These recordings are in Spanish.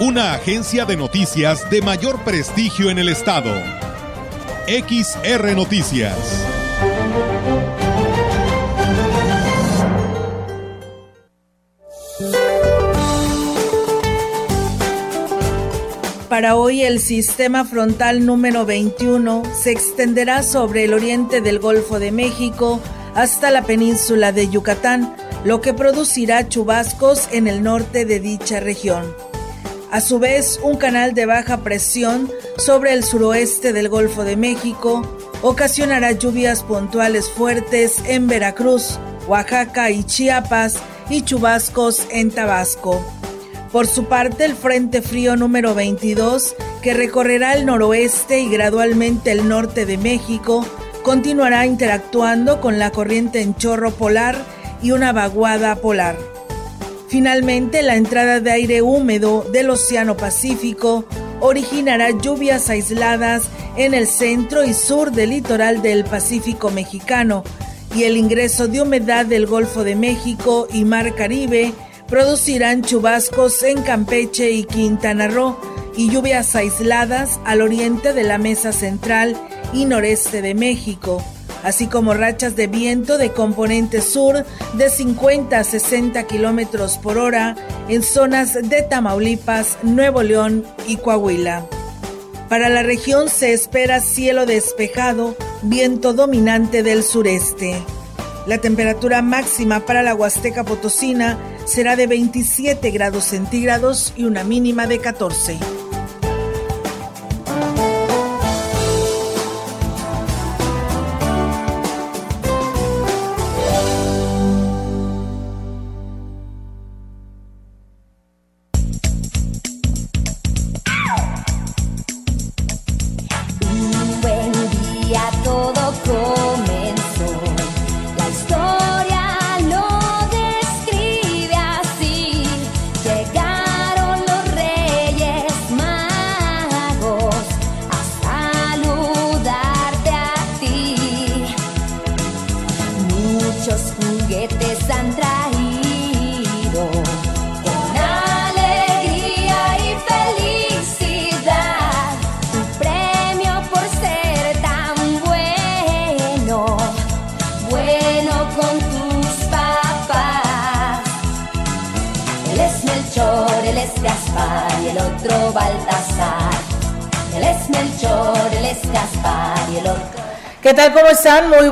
Una agencia de noticias de mayor prestigio en el estado. XR Noticias. Para hoy el sistema frontal número 21 se extenderá sobre el oriente del Golfo de México hasta la península de Yucatán, lo que producirá chubascos en el norte de dicha región. A su vez, un canal de baja presión sobre el suroeste del Golfo de México ocasionará lluvias puntuales fuertes en Veracruz, Oaxaca y Chiapas y chubascos en Tabasco. Por su parte, el Frente Frío número 22, que recorrerá el noroeste y gradualmente el norte de México, continuará interactuando con la corriente en chorro polar y una vaguada polar. Finalmente, la entrada de aire húmedo del Océano Pacífico originará lluvias aisladas en el centro y sur del litoral del Pacífico mexicano y el ingreso de humedad del Golfo de México y Mar Caribe producirán chubascos en Campeche y Quintana Roo y lluvias aisladas al oriente de la mesa central y noreste de México, así como rachas de viento de componente sur de 50 a 60 kilómetros por hora en zonas de Tamaulipas, Nuevo León y Coahuila. Para la región se espera cielo despejado, viento dominante del sureste. La temperatura máxima para la Huasteca Potosina será de 27 grados centígrados y una mínima de 14.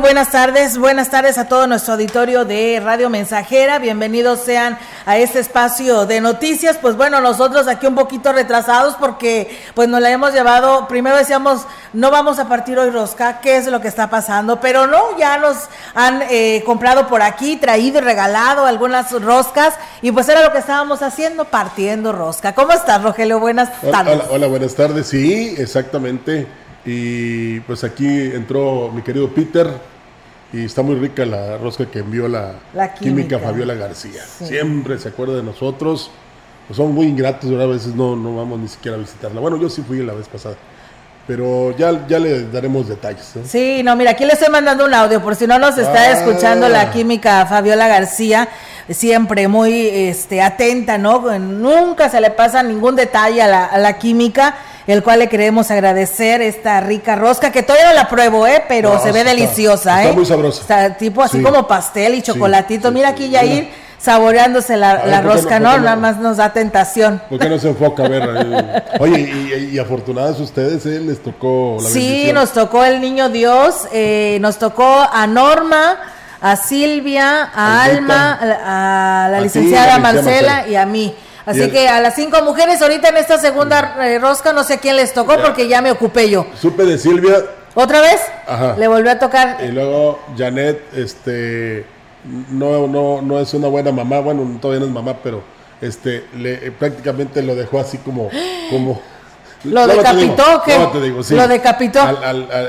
Buenas tardes. Buenas tardes a todo nuestro auditorio de Radio Mensajera. Bienvenidos sean a este espacio de noticias. Pues bueno, nosotros aquí un poquito retrasados porque pues nos la hemos llevado. Primero decíamos, no vamos a partir hoy rosca, ¿qué es lo que está pasando? Pero no, ya nos han eh, comprado por aquí, traído y regalado algunas roscas y pues era lo que estábamos haciendo, partiendo rosca. ¿Cómo estás, Rogelio? Buenas tardes. Hola, hola buenas tardes. Sí, exactamente y pues aquí entró mi querido Peter y está muy rica la rosca que envió la, química. Fabiola García. Siempre se acuerda de nosotros. Pues son muy ingratos, a veces no, no vamos ni siquiera a visitarla. Bueno, yo sí fui la vez pasada. Pero ya, ya le daremos detalles. Sí, no, mira, aquí le estoy mandando un audio, por si no nos está ah. escuchando la química Fabiola García, siempre muy este, atenta, ¿no? Nunca se le pasa ningún detalle a la, a la química el cual le queremos agradecer esta rica rosca, que todavía no la pruebo, ¿eh? Pero se ve deliciosa, ¿eh? Está muy sabrosa. Está tipo así como pastel y chocolatito. Mira aquí, Yair, saboreándose la, rosca, no, Nada más nos da tentación. ¿Por qué no se enfoca a ver? Oye, y, afortunadas ustedes, ¿eh? Les tocó la Sí, nos tocó el niño Dios, eh, nos tocó a Norma, a Silvia, a Alma, a, la licenciada Marcela y a mí. Así que a las cinco mujeres ahorita en esta segunda eh, rosca no sé quién les tocó porque ya me ocupé yo. Supe de Silvia. ¿Otra vez? Ajá. Le volvió a tocar. Y luego Janet, este, no, no, no es una buena mamá, bueno, todavía no es mamá, pero este, le, prácticamente lo dejó así como, como Lo decapitó, ¿qué? No, te digo, sí. Lo decapitó.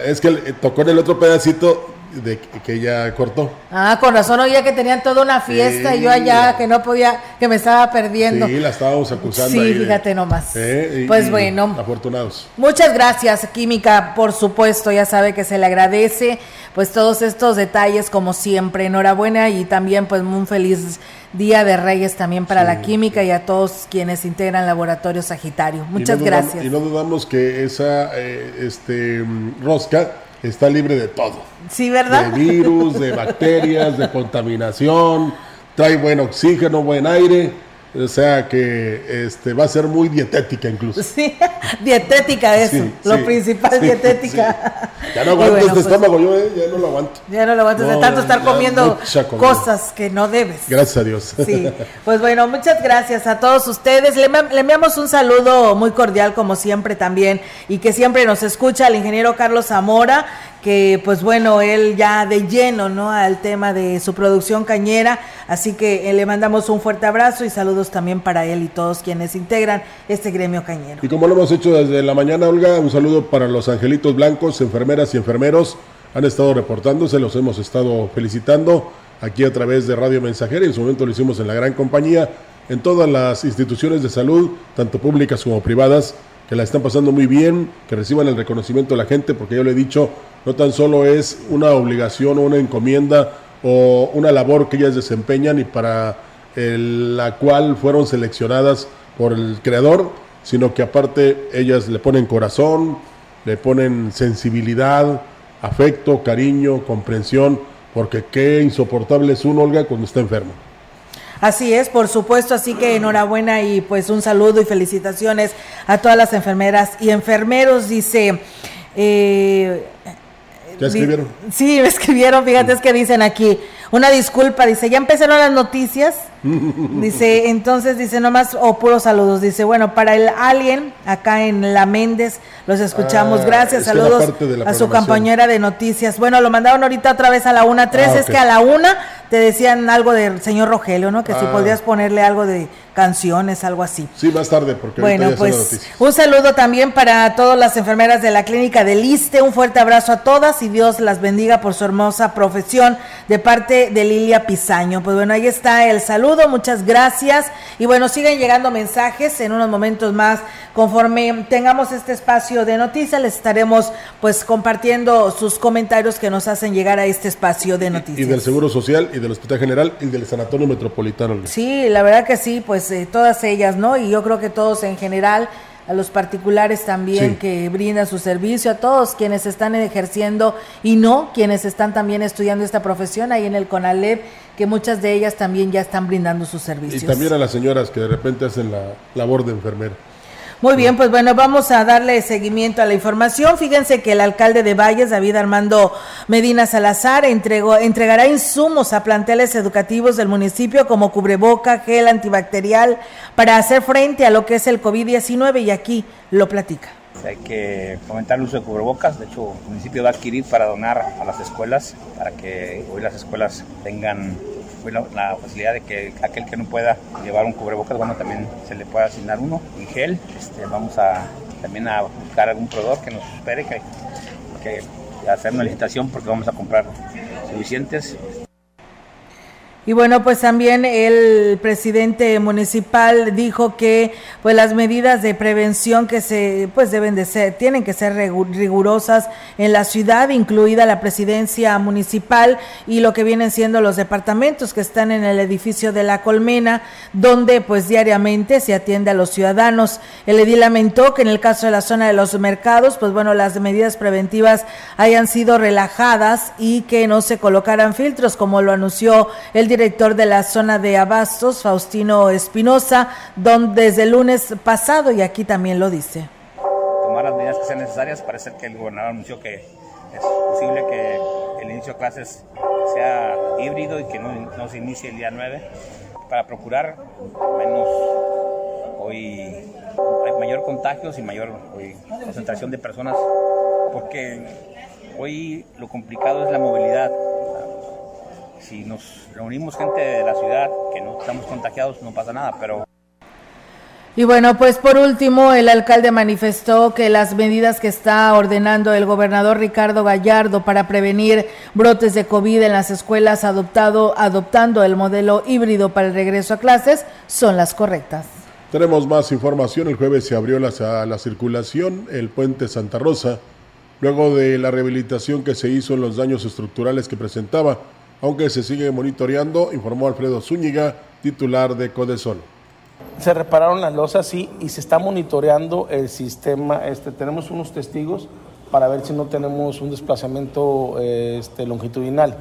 es que tocó en el otro pedacito de que ella cortó. Ah, con razón oía que tenían toda una fiesta y yo allá que no podía, que me estaba perdiendo. Sí, la estábamos acusando. Sí, fíjate nomás. Eh, pues bueno. Afortunados. Muchas gracias, Química, por supuesto, ya sabe que se le agradece pues todos estos detalles como siempre. Enhorabuena y también pues un feliz Día de Reyes también para la química y a todos quienes integran Laboratorio Sagitario. Muchas gracias. y no dudamos que esa eh, este, rosca está libre de todo. Sí, ¿verdad? De virus, de bacterias, de contaminación, trae buen oxígeno, buen aire o sea que este va a ser muy dietética incluso. Sí, dietética eso, lo principal dietética. Ya no aguanto este pues, estómago, yo eh, ya no lo aguanto. Ya no lo aguanto de tanto estar comiendo cosas que no debes. Gracias a Dios. Sí, pues bueno, muchas gracias a todos ustedes. Le, le enviamos un saludo muy cordial como siempre también y que siempre nos escucha al ingeniero Carlos Zamora que pues bueno, él ya de lleno, ¿no? Al tema de su producción cañera, así que eh, le mandamos un fuerte abrazo y saludos también para él y todos quienes integran este gremio cañero. Y como lo hemos hecho desde la mañana, Olga, un saludo para los angelitos blancos, enfermeras y enfermeros, han estado reportándose, los hemos estado felicitando aquí a través de Radio Mensajera, en su momento lo hicimos en la gran compañía, en todas las instituciones de salud, tanto públicas como privadas, que la están pasando muy bien, que reciban el reconocimiento de la gente, porque yo le he dicho, no tan solo es una obligación o una encomienda o una labor que ellas desempeñan y para la cual fueron seleccionadas por el creador, sino que aparte ellas le ponen corazón, le ponen sensibilidad, afecto, cariño, comprensión, porque qué insoportable es un Olga cuando está enfermo. Así es, por supuesto, así que enhorabuena y pues un saludo y felicitaciones a todas las enfermeras y enfermeros, dice... Eh, ¿Ya escribieron? Sí, me escribieron, fíjate, es que dicen aquí, una disculpa, dice, ya empezaron las noticias, dice, entonces dice nomás, o puros saludos, dice, bueno, para el alien, acá en La Méndez, los escuchamos, ah, gracias, saludos a su compañera de noticias. Bueno, lo mandaron ahorita otra vez a la 1.3, ah, es que a la una te decían algo del señor Rogelio, ¿no? Que si ah. podías ponerle algo de canciones, algo así. Sí, más tarde, porque bueno, pues un saludo también para todas las enfermeras de la clínica de Liste, un fuerte abrazo a todas y Dios las bendiga por su hermosa profesión de parte de Lilia Pizaño. Pues bueno, ahí está el saludo, muchas gracias y bueno, siguen llegando mensajes en unos momentos más conforme tengamos este espacio de noticias les estaremos pues compartiendo sus comentarios que nos hacen llegar a este espacio de noticias. Y, del Seguro Social y del Hospital General y del Sanatorio Metropolitano. Sí, la verdad que sí, pues eh, todas ellas, ¿no? Y yo creo que todos en general a los particulares también que brindan su servicio, a todos quienes están ejerciendo y no, quienes están también estudiando esta profesión ahí en el CONALEP, que muchas de ellas también ya están brindando sus servicios. Y también a las señoras que de repente hacen la labor de enfermera. Muy bien, pues bueno, vamos a darle seguimiento a la información. Fíjense que el alcalde de Valles, David Armando Medina Salazar, entregó, entregará insumos a planteles educativos del municipio como cubreboca, gel antibacterial, para hacer frente a lo que es el COVID-19 y aquí lo platica. Hay que fomentar el uso de cubrebocas, de hecho el municipio va a adquirir para donar a las escuelas, para que hoy las escuelas tengan la, facilidad de que aquel que no pueda llevar un cubrebocas, bueno, también se le pueda asignar uno en gel. Este, vamos a también a buscar algún proveedor que nos espere, que hacer una licitación porque vamos a comprar suficientes. Y bueno, pues también el presidente municipal dijo que pues las medidas de prevención que se pues deben de ser tienen que ser rigurosas en la ciudad, incluida la presidencia municipal y lo que vienen siendo los departamentos que están en el edificio de La Colmena, donde pues diariamente se atiende a los ciudadanos. El edil lamentó que en el caso de la zona de los mercados, pues bueno, las medidas preventivas hayan sido relajadas y que no se colocaran filtros como lo anunció el director de la zona de Abastos, Faustino Espinosa, donde desde el lunes pasado, y aquí también lo dice. Tomar las medidas que sean necesarias, parece que el gobernador anunció que es posible que el inicio de clases sea híbrido y que no, se inicie el día 9 para procurar menos hoy hay mayor contagios y mayor concentración de personas porque hoy lo complicado es la movilidad si nos reunimos gente de la ciudad que no estamos contagiados no pasa nada, pero Y bueno, pues por último, el alcalde manifestó que las medidas que está ordenando el gobernador Ricardo Gallardo para prevenir brotes de COVID en las escuelas adoptado, adoptando el modelo híbrido para el regreso a clases son las correctas. Tenemos más información. El jueves se abrió la, la circulación, el puente Santa Rosa, luego de la rehabilitación que se hizo en los daños estructurales que presentaba, aunque se sigue monitoreando, informó Alfredo Zúñiga, titular de Codesol se repararon las losas, sí, y se está monitoreando el sistema. Este, tenemos unos testigos para ver si no tenemos un desplazamiento este, longitudinal.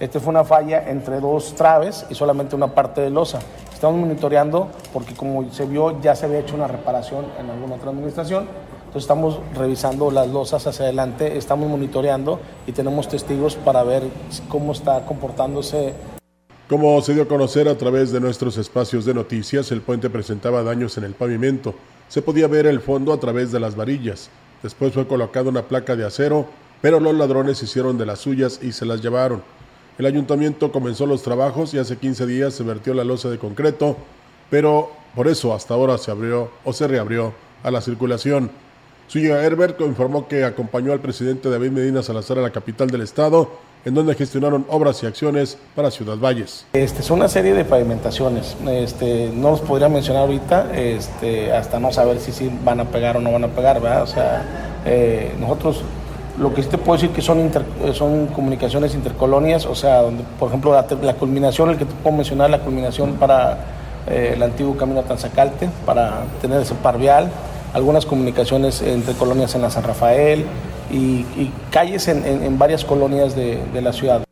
Este fue una falla entre dos traves y solamente una parte de losa. Estamos monitoreando porque como se vio ya se había hecho una reparación en alguna otra administración. Entonces estamos revisando las losas hacia adelante, estamos monitoreando y tenemos testigos para ver cómo está comportándose como se dio a conocer a través de nuestros espacios de noticias, el puente presentaba daños en el pavimento. Se podía ver el fondo a través de las varillas. Después fue colocada una placa de acero, pero los ladrones hicieron de las suyas y se las llevaron. El ayuntamiento comenzó los trabajos y hace 15 días se vertió la losa de concreto, pero por eso hasta ahora se abrió o se reabrió a la circulación. Suya Herbert informó que acompañó al presidente David Medina Salazar a la capital del estado en donde gestionaron obras y acciones para Ciudad Valles. Este, son una serie de pavimentaciones, este, no los podría mencionar ahorita, este, hasta no saber si, si van a pegar o no van a pegar, ¿verdad? O sea, eh, nosotros lo que sí te puedo decir que son, son comunicaciones intercolonias, o sea, donde, por ejemplo, la, culminación, el que te puedo mencionar, la culminación para eh, el antiguo camino a Tanzacalte, para tener ese par vial, algunas comunicaciones entre colonias en la San Rafael, y, calles en, varias colonias de, de la ciudad.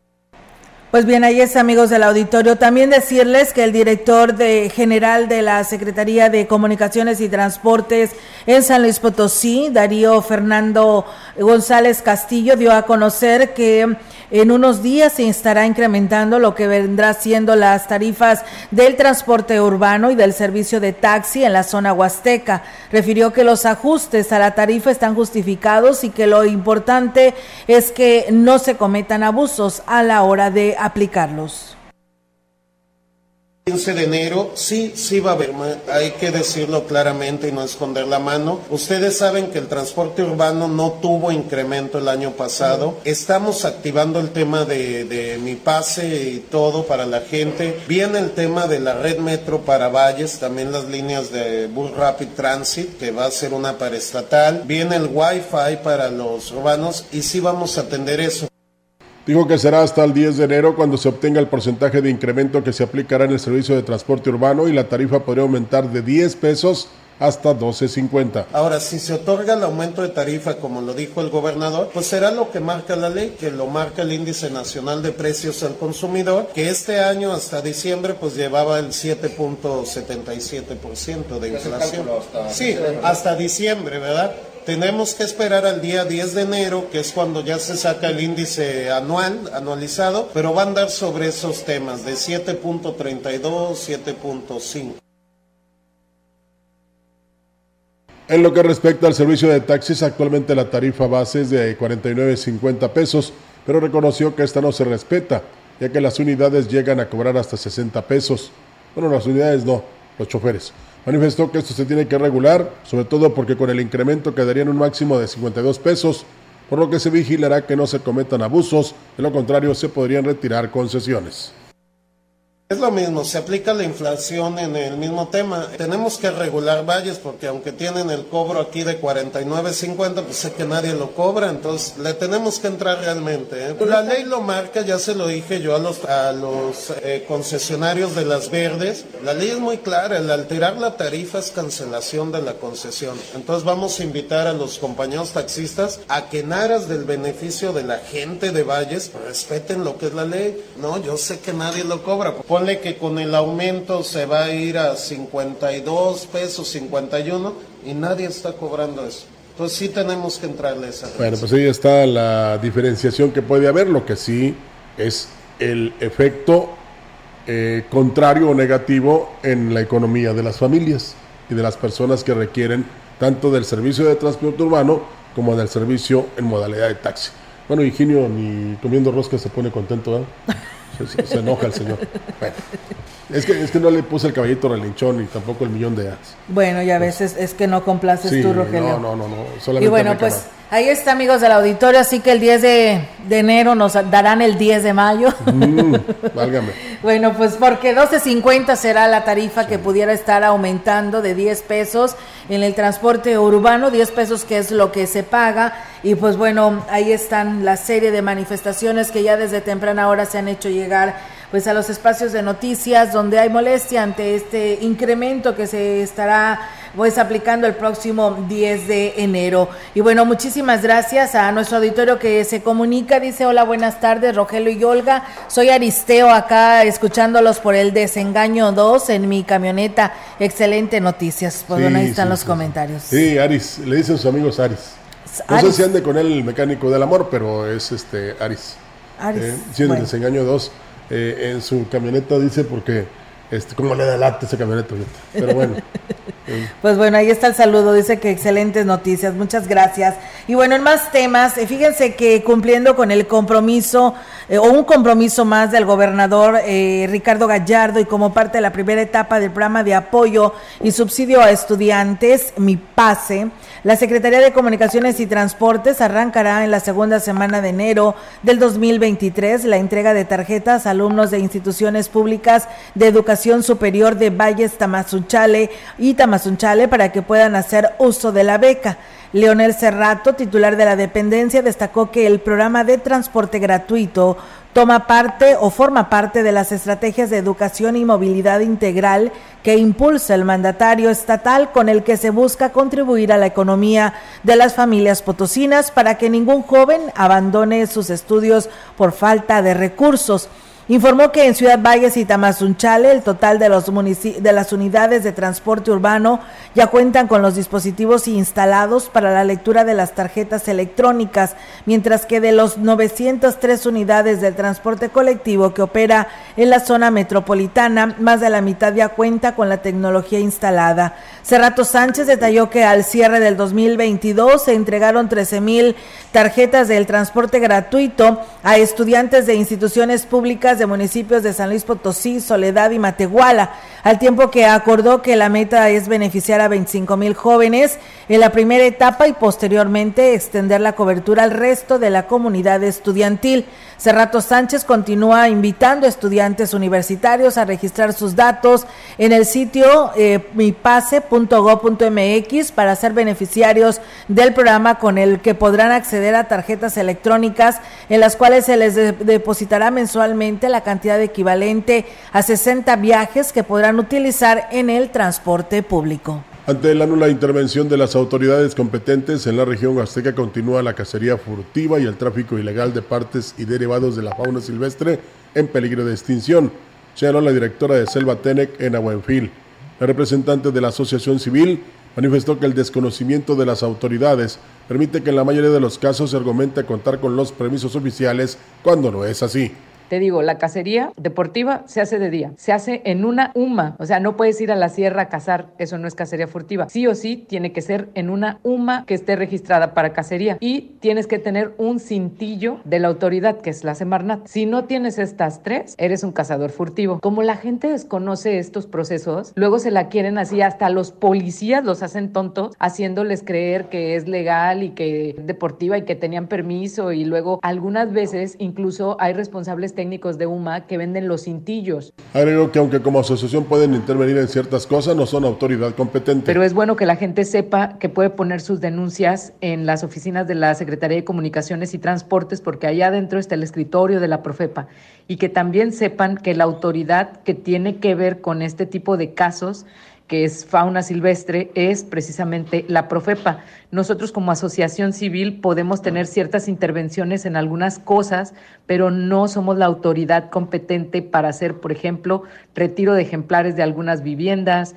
Pues bien, ahí es amigos del auditorio. También decirles que el director de, general de la Secretaría de Comunicaciones y Transportes en San Luis Potosí, Darío Fernando González Castillo, dio a conocer que en unos días se estará incrementando lo que vendrá siendo las tarifas del transporte urbano y del servicio de taxi en la zona huasteca. Refirió que los ajustes a la tarifa están justificados y que lo importante es que no se cometan abusos a la hora de aplicarlos. 15 de enero, sí, sí va a haber, hay que decirlo claramente y no esconder la mano. Ustedes saben que el transporte urbano no tuvo incremento el año pasado. Estamos activando el tema de, mi pase y todo para la gente. Viene el tema de la red metro para Valles, también las líneas de Bus Rapid Transit, que va a ser una paraestatal. Viene el Wi-Fi para los urbanos y sí vamos a atender eso. Dijo que será hasta el 10 de enero cuando se obtenga el porcentaje de incremento que se aplicará en el servicio de transporte urbano y la tarifa podría aumentar de 10 pesos hasta 12.50. Ahora, si se otorga el aumento de tarifa, como lo dijo el gobernador, pues será lo que marca la ley, que lo marca el Índice Nacional de Precios al Consumidor, que este año hasta diciembre pues llevaba el 7.77% de inflación. Sí, hasta diciembre, ¿verdad? Tenemos que esperar al día 10 de enero, que es cuando ya se saca el índice anual, anualizado, pero va a andar sobre esos temas de 7.32, 7.5. En lo que respecta al servicio de taxis, actualmente la tarifa base es de 49.50 pesos, pero reconoció que esta no se respeta, ya que las unidades llegan a cobrar hasta 60 pesos. Bueno, las unidades no, los choferes. Manifestó que esto se tiene que regular, sobre todo porque con el incremento quedaría en un máximo de 52 pesos, por lo que se vigilará que no se cometan abusos, de lo contrario se podrían retirar concesiones. Es lo mismo, se aplica la inflación en el mismo tema. Tenemos que regular valles porque aunque tienen el cobro aquí de 49.50, pues sé que nadie lo cobra, entonces le tenemos que entrar realmente. ¿eh? La ley lo marca, ya se lo dije yo a los, a los eh, concesionarios de las verdes. La ley es muy clara, el alterar la tarifa es cancelación de la concesión. Entonces vamos a invitar a los compañeros taxistas a que en aras del beneficio de la gente de valles respeten lo que es la ley. No, yo sé que nadie lo cobra Ponle que con el aumento se va a ir a 52 pesos, 51 y nadie está cobrando eso. Entonces sí tenemos que entrarle a esa. Bueno, pues ahí está la diferenciación que puede haber, lo que sí es el efecto eh, contrario o negativo en la economía de las familias y de las personas que requieren tanto del servicio de transporte urbano como del servicio en modalidad de taxi. Bueno, Higinio ni comiendo rosca se pone contento, ¿eh? Se, enoja el señor. Es que, es que no le puse el caballito relinchón y tampoco el millón de as. Bueno, ya a veces es que no complaces tú, Rogelio. No, no, no, no. Solamente y bueno, pues ahí está, amigos del auditorio. Así que el 10 de, enero nos darán el 10 de mayo. Mm, válgame. bueno, pues porque 12.50 será la tarifa que pudiera estar aumentando de 10 pesos en el transporte urbano, 10 pesos que es lo que se paga. Y pues bueno, ahí están la serie de manifestaciones que ya desde temprana hora se han hecho llegar pues a los espacios de noticias donde hay molestia ante este incremento que se estará pues aplicando el próximo 10 de enero. Y bueno, muchísimas gracias a nuestro auditorio que se comunica, dice hola, buenas tardes, Rogelio y Olga, soy Aristeo acá escuchándolos por el desengaño 2 en mi camioneta, excelente noticias, pues ahí están los comentarios. Sí, Aris, le dicen sus amigos Aris. No sé si ande con él el mecánico del amor, pero es este Aris. Aris. Eh, sí, en el desengaño 2. Eh, en su camioneta, dice, porque este, como le da lata esa camioneta, pero bueno. Pues bueno, ahí está el saludo, dice que excelentes noticias, muchas gracias. Y bueno, en más temas, eh, fíjense que cumpliendo con el compromiso eh, o un compromiso más del gobernador eh, Ricardo Gallardo y como parte de la primera etapa del programa de apoyo y subsidio a estudiantes, Mi Pase, la Secretaría de Comunicaciones y Transportes arrancará en la segunda semana de enero del 2023 la entrega de tarjetas a alumnos de instituciones públicas de educación superior de Valles Tamazunchale y Tamazunchale para que puedan hacer uso de la beca. Leonel Cerrato, titular de la dependencia, destacó que el programa de transporte gratuito toma parte o forma parte de las estrategias de educación y movilidad integral que impulsa el mandatario estatal con el que se busca contribuir a la economía de las familias potosinas para que ningún joven abandone sus estudios por falta de recursos. Informó que en Ciudad Valles y Tamazunchale el total de, los de las unidades de transporte urbano ya cuentan con los dispositivos instalados para la lectura de las tarjetas electrónicas, mientras que de los 903 unidades del transporte colectivo que opera en la zona metropolitana, más de la mitad ya cuenta con la tecnología instalada. Cerrato Sánchez detalló que al cierre del 2022 se entregaron 13 mil tarjetas del transporte gratuito a estudiantes de instituciones públicas de municipios de San Luis Potosí, Soledad y Matehuala, al tiempo que acordó que la meta es beneficiar a 25 mil jóvenes en la primera etapa y posteriormente extender la cobertura al resto de la comunidad estudiantil. Cerrato Sánchez continúa invitando a estudiantes universitarios a registrar sus datos en el sitio eh, mipase.go.mx para ser beneficiarios del programa con el que podrán acceder a tarjetas electrónicas en las cuales se les depositará mensualmente la cantidad equivalente a 60 viajes que podrán utilizar en el transporte público. Ante la nula intervención de las autoridades competentes en la región azteca continúa la cacería furtiva y el tráfico ilegal de partes y derivados de la fauna silvestre en peligro de extinción, señaló la directora de Selva Tenec en Aguenfil. La representante de la Asociación Civil manifestó que el desconocimiento de las autoridades permite que en la mayoría de los casos se argumente contar con los permisos oficiales cuando no es así. Te digo, la cacería deportiva se hace de día, se hace en una UMA, o sea, no puedes ir a la sierra a cazar, eso no es cacería furtiva. Sí o sí tiene que ser en una UMA que esté registrada para cacería y tienes que tener un cintillo de la autoridad que es la Semarnat. Si no tienes estas tres, eres un cazador furtivo. Como la gente desconoce estos procesos, luego se la quieren así, hasta los policías los hacen tontos haciéndoles creer que es legal y que es deportiva y que tenían permiso y luego algunas veces incluso hay responsables técnicos de UMA que venden los cintillos. Agregó que aunque como asociación pueden intervenir en ciertas cosas, no son autoridad competente. Pero es bueno que la gente sepa que puede poner sus denuncias en las oficinas de la Secretaría de Comunicaciones y Transportes, porque allá adentro está el escritorio de la Profepa. Y que también sepan que la autoridad que tiene que ver con este tipo de casos que es fauna silvestre, es precisamente la Profepa. Nosotros como asociación civil podemos tener ciertas intervenciones en algunas cosas, pero no somos la autoridad competente para hacer, por ejemplo, retiro de ejemplares de algunas viviendas.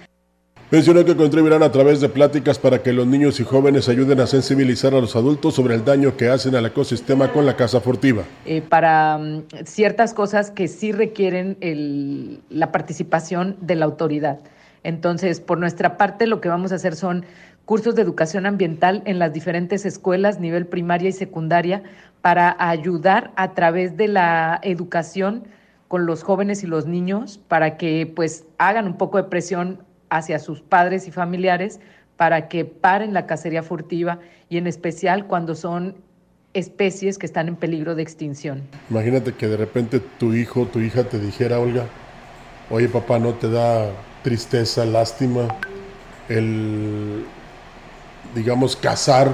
Mencionó que contribuirán a través de pláticas para que los niños y jóvenes ayuden a sensibilizar a los adultos sobre el daño que hacen al ecosistema con la caza furtiva. Eh, para mm, ciertas cosas que sí requieren la participación de la autoridad. Entonces, por nuestra parte, lo que vamos a hacer son cursos de educación ambiental en las diferentes escuelas, nivel primaria y secundaria, para ayudar a través de la educación con los jóvenes y los niños para que pues hagan un poco de presión hacia sus padres y familiares para que paren la cacería furtiva y en especial cuando son especies que están en peligro de extinción. Imagínate que de repente tu hijo, tu hija te dijera, Olga, oye papá, ¿no te da tristeza, lástima el, digamos, cazar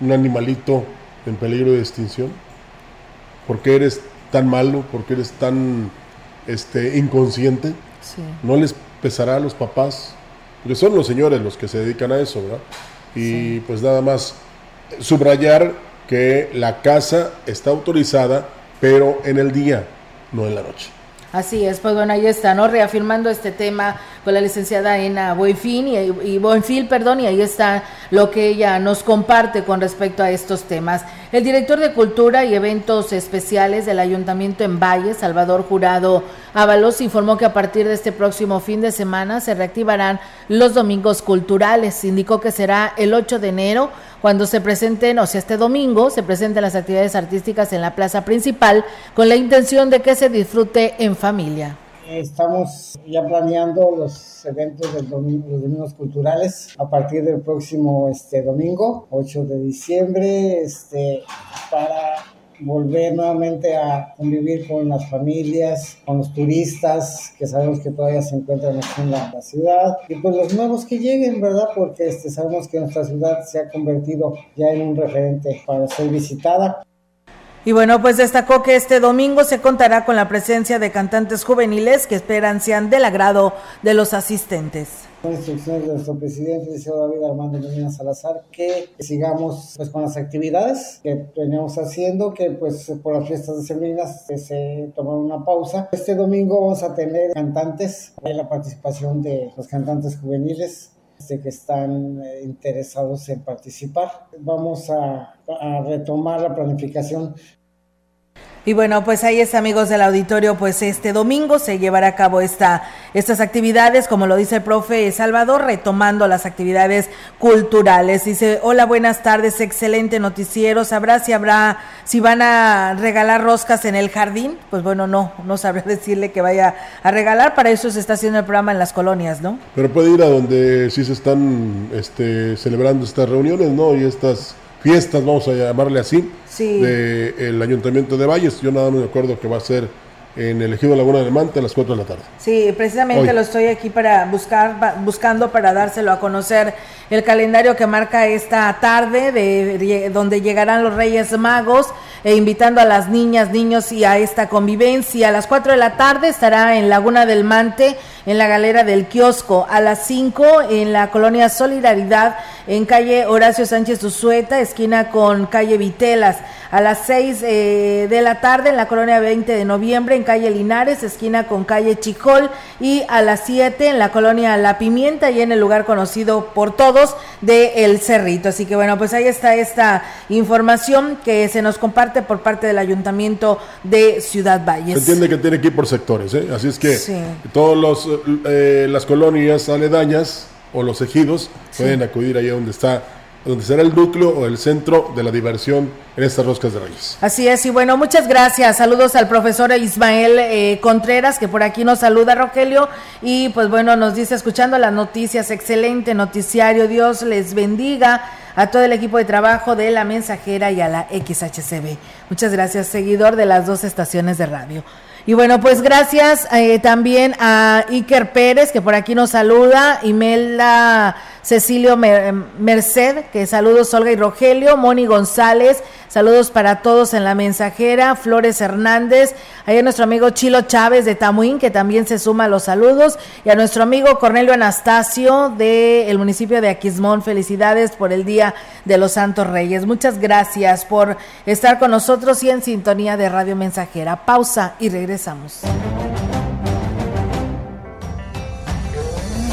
un animalito en peligro de extinción? ¿Por qué eres tan malo? ¿Por qué eres tan este, inconsciente? ¿No les pesará a los papás? Porque son los señores los que se dedican a eso, ¿verdad? Y pues nada más subrayar que la casa está autorizada, pero en el día, no en la noche. Así es, pues bueno, ahí está, ¿no? Reafirmando este tema con la licenciada Ena Buenfil y, y perdón, y ahí está lo que ella nos comparte con respecto a estos temas. El director de Cultura y Eventos Especiales del Ayuntamiento en Valle, Salvador Jurado Ábalos, informó que a partir de este próximo fin de semana se reactivarán los domingos culturales. Indicó que será el 8 de enero cuando se presenten, o sea, este domingo, se presenten las actividades artísticas en la plaza principal con la intención de que se disfrute en familia. Estamos ya planeando los eventos de los domingos culturales a partir del próximo este, domingo, 8 de diciembre, este, para volver nuevamente a convivir con las familias, con los turistas que sabemos que todavía se encuentran aquí en la, ciudad y pues los nuevos que lleguen, ¿verdad? Porque este, sabemos que nuestra ciudad se ha convertido ya en un referente para ser visitada. Y bueno, pues destacó que este domingo se contará con la presencia de cantantes juveniles que esperan sean del agrado de los asistentes. Instrucciones de nuestro presidente, señor David Armando Medina Salazar, que sigamos pues con las actividades que veníamos haciendo, que pues por las fiestas de sembrinas se tomaron una pausa. Este domingo vamos a tener cantantes, hay la participación de los cantantes juveniles este, que están eh, interesados en participar. Vamos a, a retomar la planificación y bueno, pues ahí está, amigos del auditorio, pues este domingo se llevará a cabo esta, estas actividades, como lo dice el profe Salvador, retomando las actividades culturales. Dice, hola, buenas tardes, excelente noticiero. ¿Sabrá si habrá, si van a regalar roscas en el jardín? Pues bueno, no, no sabré decirle que vaya a regalar, para eso se está haciendo el programa en las colonias, ¿no? Pero puede ir a donde sí se están este, celebrando estas reuniones, ¿no? Y estas fiestas, vamos a llamarle así, del Ayuntamiento de Valles. Yo nada más me acuerdo que va a ser en el Ejido Laguna del Mante a las 4 de la tarde. Sí, precisamente lo estoy aquí para buscar, buscando para dárselo a conocer el calendario que marca esta tarde, de, donde llegarán los Reyes Magos, e invitando a las niñas, niños y a esta convivencia. A las 4 de la tarde estará en Laguna del Mante, en la galera del kiosco. A las 5 en la colonia Solidaridad, en calle Horacio Sánchez Usueta, esquina con calle Vitelas a las 6 eh, de la tarde en la colonia 20 de noviembre en calle Linares, esquina con calle Chicol y a las 7 en la colonia La Pimienta y en el lugar conocido por todos de El Cerrito. Así que bueno, pues ahí está esta información que se nos comparte por parte del Ayuntamiento de Ciudad Valles. Se entiende que tiene que ir por sectores, ¿eh? así es que todas todos eh, las colonias aledañas o los ejidos pueden acudir ahí donde está donde será el núcleo o el centro de la diversión en estas roscas de reyes. Así es, y bueno, muchas gracias. Saludos al profesor Ismael eh, Contreras, que por aquí nos saluda, Rogelio, y pues bueno, nos dice, escuchando las noticias, excelente noticiario, Dios les bendiga a todo el equipo de trabajo de La Mensajera y a la XHCB. Muchas gracias, seguidor de las dos estaciones de radio. Y bueno, pues gracias eh, también a Iker Pérez, que por aquí nos saluda, Imelda Cecilio Merced, que saludos Olga y Rogelio, Moni González, saludos para todos en la mensajera, Flores Hernández, ahí a nuestro amigo Chilo Chávez de Tamuín, que también se suma a los saludos, y a nuestro amigo Cornelio Anastasio del municipio de Aquismón, felicidades por el Día de los Santos Reyes. Muchas gracias por estar con nosotros y en sintonía de Radio Mensajera. Pausa y regresamos.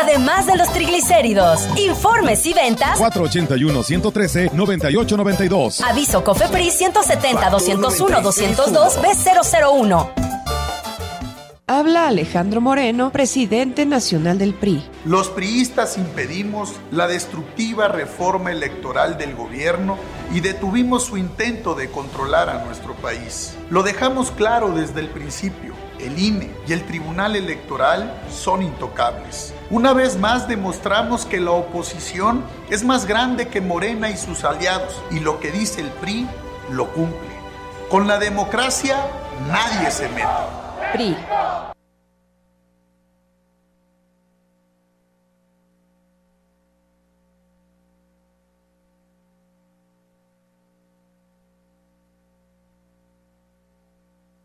además de los triglicéridos. Informes y ventas 481-113-9892. Aviso COFEPRIS 170-201-202 B001. Habla Alejandro Moreno, presidente nacional del PRI. Los priistas impedimos la destructiva reforma electoral del gobierno y detuvimos su intento de controlar a nuestro país. Lo dejamos claro desde el principio. El INE y el Tribunal Electoral son intocables. Una vez más demostramos que la oposición es más grande que Morena y sus aliados y lo que dice el PRI lo cumple. Con la democracia nadie se mete. PRI.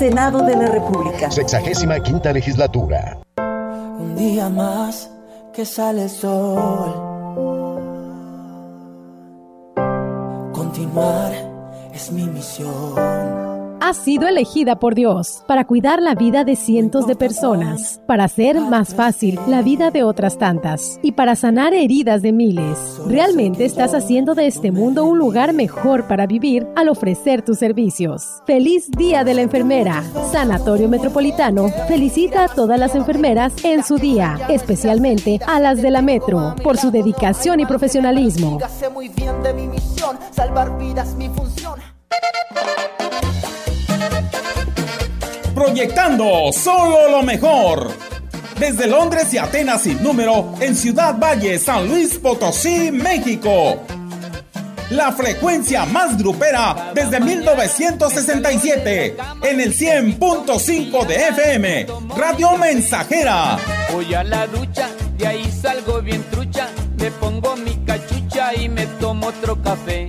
Senado de la República. Sexagésima quinta legislatura. Un día más que sale el sol. Continuar es mi misión ha sido elegida por Dios para cuidar la vida de cientos de personas, para hacer más fácil la vida de otras tantas y para sanar heridas de miles. Realmente estás haciendo de este mundo un lugar mejor para vivir al ofrecer tus servicios. Feliz Día de la Enfermera. Sanatorio Metropolitano felicita a todas las enfermeras en su día, especialmente a las de la Metro, por su dedicación y profesionalismo. salvar vidas, mi función. Proyectando solo lo mejor. Desde Londres y Atenas sin número, en Ciudad Valle, San Luis Potosí, México. La frecuencia más grupera desde 1967, en el 100.5 de FM, Radio Mensajera. Voy a la ducha, de ahí salgo bien trucha, me pongo mi cachucha y me tomo otro café.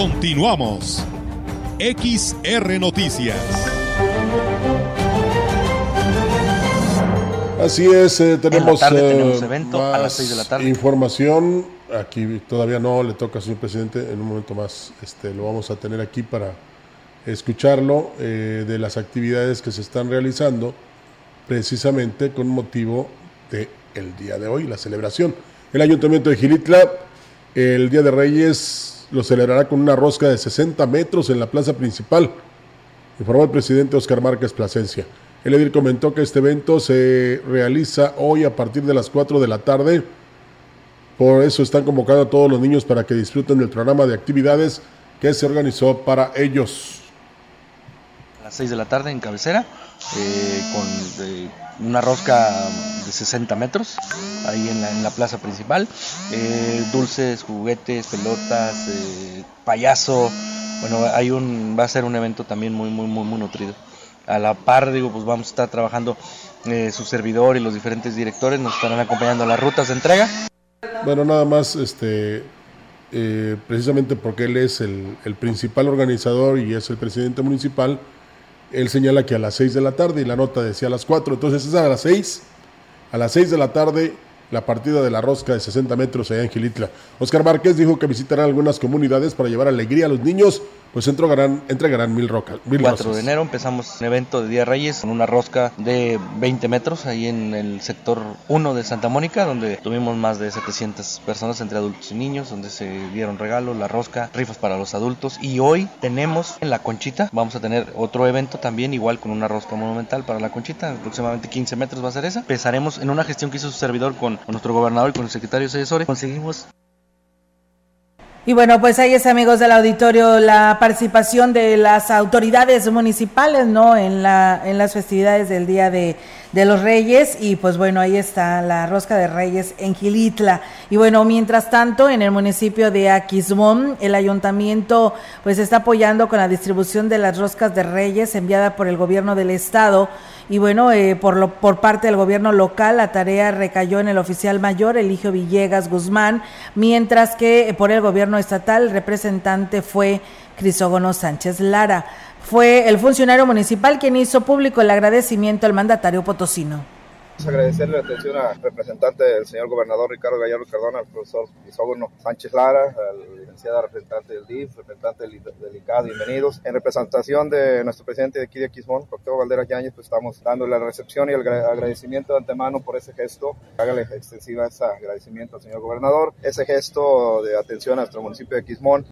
Continuamos. XR Noticias. Así es, eh, tenemos, eh, evento a las 6 de la tarde. información. Aquí todavía no le toca, señor presidente. En un momento más este, lo vamos a tener aquí para escucharlo eh, de las actividades que se están realizando precisamente con motivo de el día de hoy, la celebración. El Ayuntamiento de Gilitla, el Día de Reyes lo celebrará con una rosca de 60 metros en la plaza principal, informó el presidente Oscar Márquez Plasencia. El edil comentó que este evento se realiza hoy a partir de las 4 de la tarde. Por eso están convocando a todos los niños para que disfruten del programa de actividades que se organizó para ellos. A las 6 de la tarde en cabecera, eh, con una rosca de 60 metros ahí en la, plaza principal. Eh, dulces, juguetes, pelotas, eh, payaso. Bueno, hay un, va a ser un evento también muy, muy, muy, muy nutrido. A la par, digo, pues vamos a estar trabajando su servidor y los diferentes directores nos estarán acompañando a las rutas de entrega. Bueno, nada más, este, precisamente porque él es el, principal organizador y es el presidente municipal, él señala que a las 6 de la tarde y la nota decía a las 4, entonces es a las 6, a las 6 de la tarde la partida de la rosca de 60 metros allá en Gilitla. Oscar Márquez dijo que visitarán algunas comunidades para llevar alegría a los niños pues entregarán, entregarán mil rocas. Mil 4 de enero empezamos un evento de Día Reyes con una rosca de 20 metros ahí en el sector 1 de Santa Mónica, donde tuvimos más de 700 personas entre adultos y niños, donde se dieron regalos, la rosca, rifas para los adultos. Y hoy tenemos en la Conchita, vamos a tener otro evento también, igual con una rosca monumental para la Conchita, aproximadamente 15 metros va a ser esa. Empezaremos en una gestión que hizo su servidor con, con nuestro gobernador y con el secretario Cesore. Conseguimos y bueno, pues ahí es, amigos del auditorio, la participación de las autoridades municipales, ¿no? En, la, en las festividades del Día de, de los Reyes. Y pues bueno, ahí está la rosca de Reyes en Gilitla. Y bueno, mientras tanto, en el municipio de Aquismón, el ayuntamiento pues está apoyando con la distribución de las roscas de Reyes enviada por el gobierno del estado y bueno, eh, por, lo, por parte del gobierno local, la tarea recayó en el oficial mayor Eligio Villegas Guzmán, mientras que eh, por el gobierno estatal el representante fue Crisógono Sánchez Lara. Fue el funcionario municipal quien hizo público el agradecimiento al mandatario potosino agradecerle la atención al representante del señor gobernador Ricardo Gallardo Cardona, al profesor Isógono Sánchez Lara, al licenciada representante del DIF, representante del, ICAD, bienvenidos. En representación de nuestro presidente de aquí de Quismón, doctor Valderas Yáñez, pues estamos dando la recepción y el agradecimiento de antemano por ese gesto. Hágale extensiva ese agradecimiento al señor gobernador, ese gesto de atención a nuestro municipio de Quismón.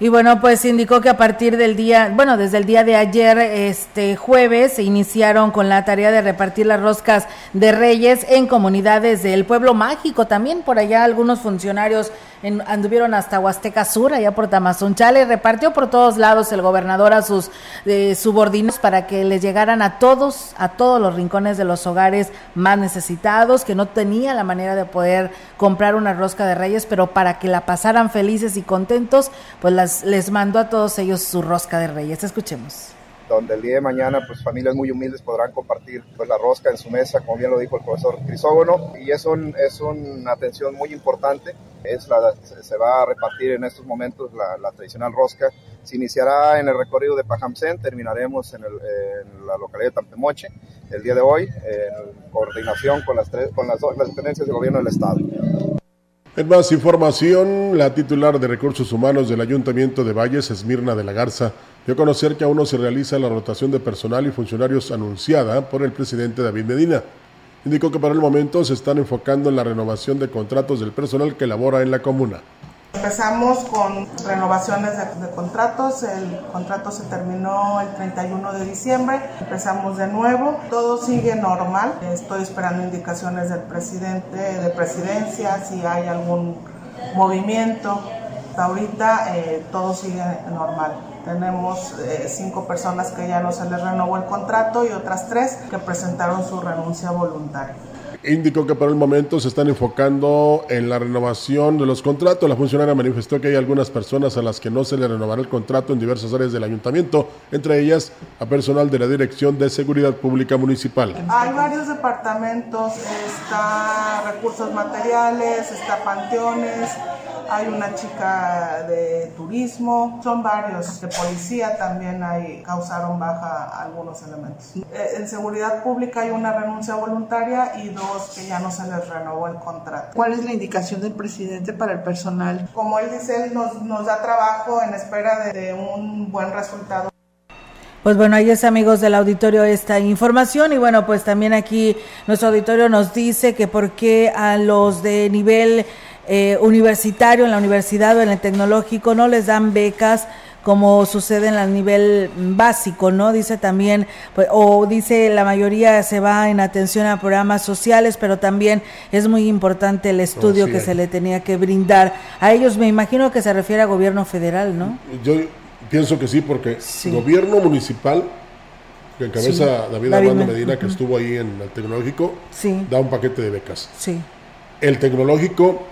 Y bueno, pues indicó que a partir del día, bueno, desde el día de ayer, este jueves, se iniciaron con la tarea de repartir las roscas de Reyes en comunidades del pueblo mágico. También por allá algunos funcionarios anduvieron hasta Huasteca Sur, allá por Tamazunchale, repartió por todos lados el gobernador a sus eh, subordinos para que les llegaran a todos, a todos los rincones de los hogares más necesitados, que no tenían la manera de poder comprar una rosca de reyes, pero para que la pasaran felices y contentos, pues las, les mandó a todos ellos su rosca de reyes. Escuchemos donde el día de mañana pues familias muy humildes podrán compartir pues la rosca en su mesa, como bien lo dijo el profesor Crisógono, y es, un, es una atención muy importante, es la, se va a repartir en estos momentos la, la tradicional rosca, se iniciará en el recorrido de Pajamcén, terminaremos en, la localidad de Tampemoche el día de hoy, en coordinación con las, tres, con las, las dependencias del gobierno del Estado. En más información, la titular de Recursos Humanos del Ayuntamiento de Valles, Esmirna de la Garza, dio a conocer que aún no se realiza la rotación de personal y funcionarios anunciada por el presidente David Medina. Indicó que para el momento se están enfocando en la renovación de contratos del personal que labora en la comuna. Empezamos con renovaciones de, contratos, el contrato se terminó el 31 de diciembre, empezamos de nuevo, todo sigue normal, estoy esperando indicaciones del presidente, de presidencia, si hay algún movimiento, hasta ahorita eh, todo sigue normal. Tenemos eh, cinco personas que ya no se les renovó el contrato y otras tres que presentaron su renuncia voluntaria indicó que por el momento se están enfocando en la renovación de los contratos. La funcionaria manifestó que hay algunas personas a las que no se le renovará el contrato en diversas áreas del ayuntamiento, entre ellas a personal de la Dirección de Seguridad Pública Municipal. Hay varios departamentos, está recursos materiales, está panteones, hay una chica de turismo, son varios, de policía también hay, causaron baja algunos elementos. Eh, en seguridad pública hay una renuncia voluntaria y dos que ya no se les renovó el contrato. ¿Cuál es la indicación del presidente para el personal? Como él dice, él nos, nos da trabajo en espera de, de un buen resultado. Pues bueno, ahí es amigos del auditorio esta información y bueno, pues también aquí nuestro auditorio nos dice que por qué a los de nivel eh, universitario, en la universidad o en el tecnológico, no les dan becas como sucede en el nivel básico, ¿no? Dice también, pues, o dice la mayoría se va en atención a programas sociales, pero también es muy importante el estudio que se le tenía que brindar. A ellos me imagino que se refiere a gobierno federal, ¿no? Yo pienso que sí, porque gobierno municipal, que encabeza David, Armando Medina, que estuvo ahí en el tecnológico, da un paquete de becas. Sí. El tecnológico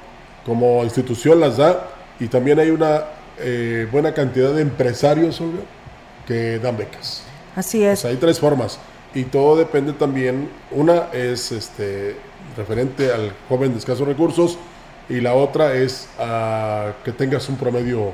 como institución las da y también hay una eh, buena cantidad de empresarios que dan becas. Así es. hay tres formas y todo depende también, una es este referente al joven de escasos recursos y la otra es a que tengas un promedio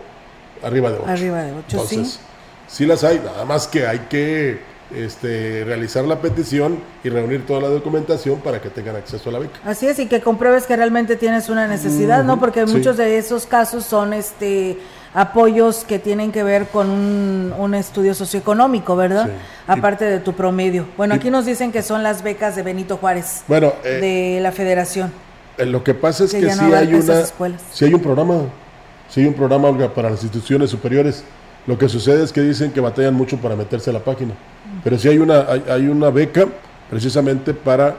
arriba de 8. Arriba de 8, Entonces, sí. las hay, nada más que hay que este, realizar la petición y reunir toda la documentación para que tengan acceso a la beca. Así es, y que compruebes que realmente tienes una necesidad, ¿no? Porque muchos de esos casos son este apoyos que tienen que ver con un, estudio socioeconómico, ¿verdad? Aparte de tu promedio. Bueno, aquí nos dicen que son las becas de Benito Juárez, bueno, eh, de la federación. Eh, lo que pasa es que, sí, hay una, sí hay un programa, sí hay un programa para las instituciones superiores. Lo que sucede es que dicen que batallan mucho para meterse a la página. Pero sí hay una, hay, una beca precisamente para,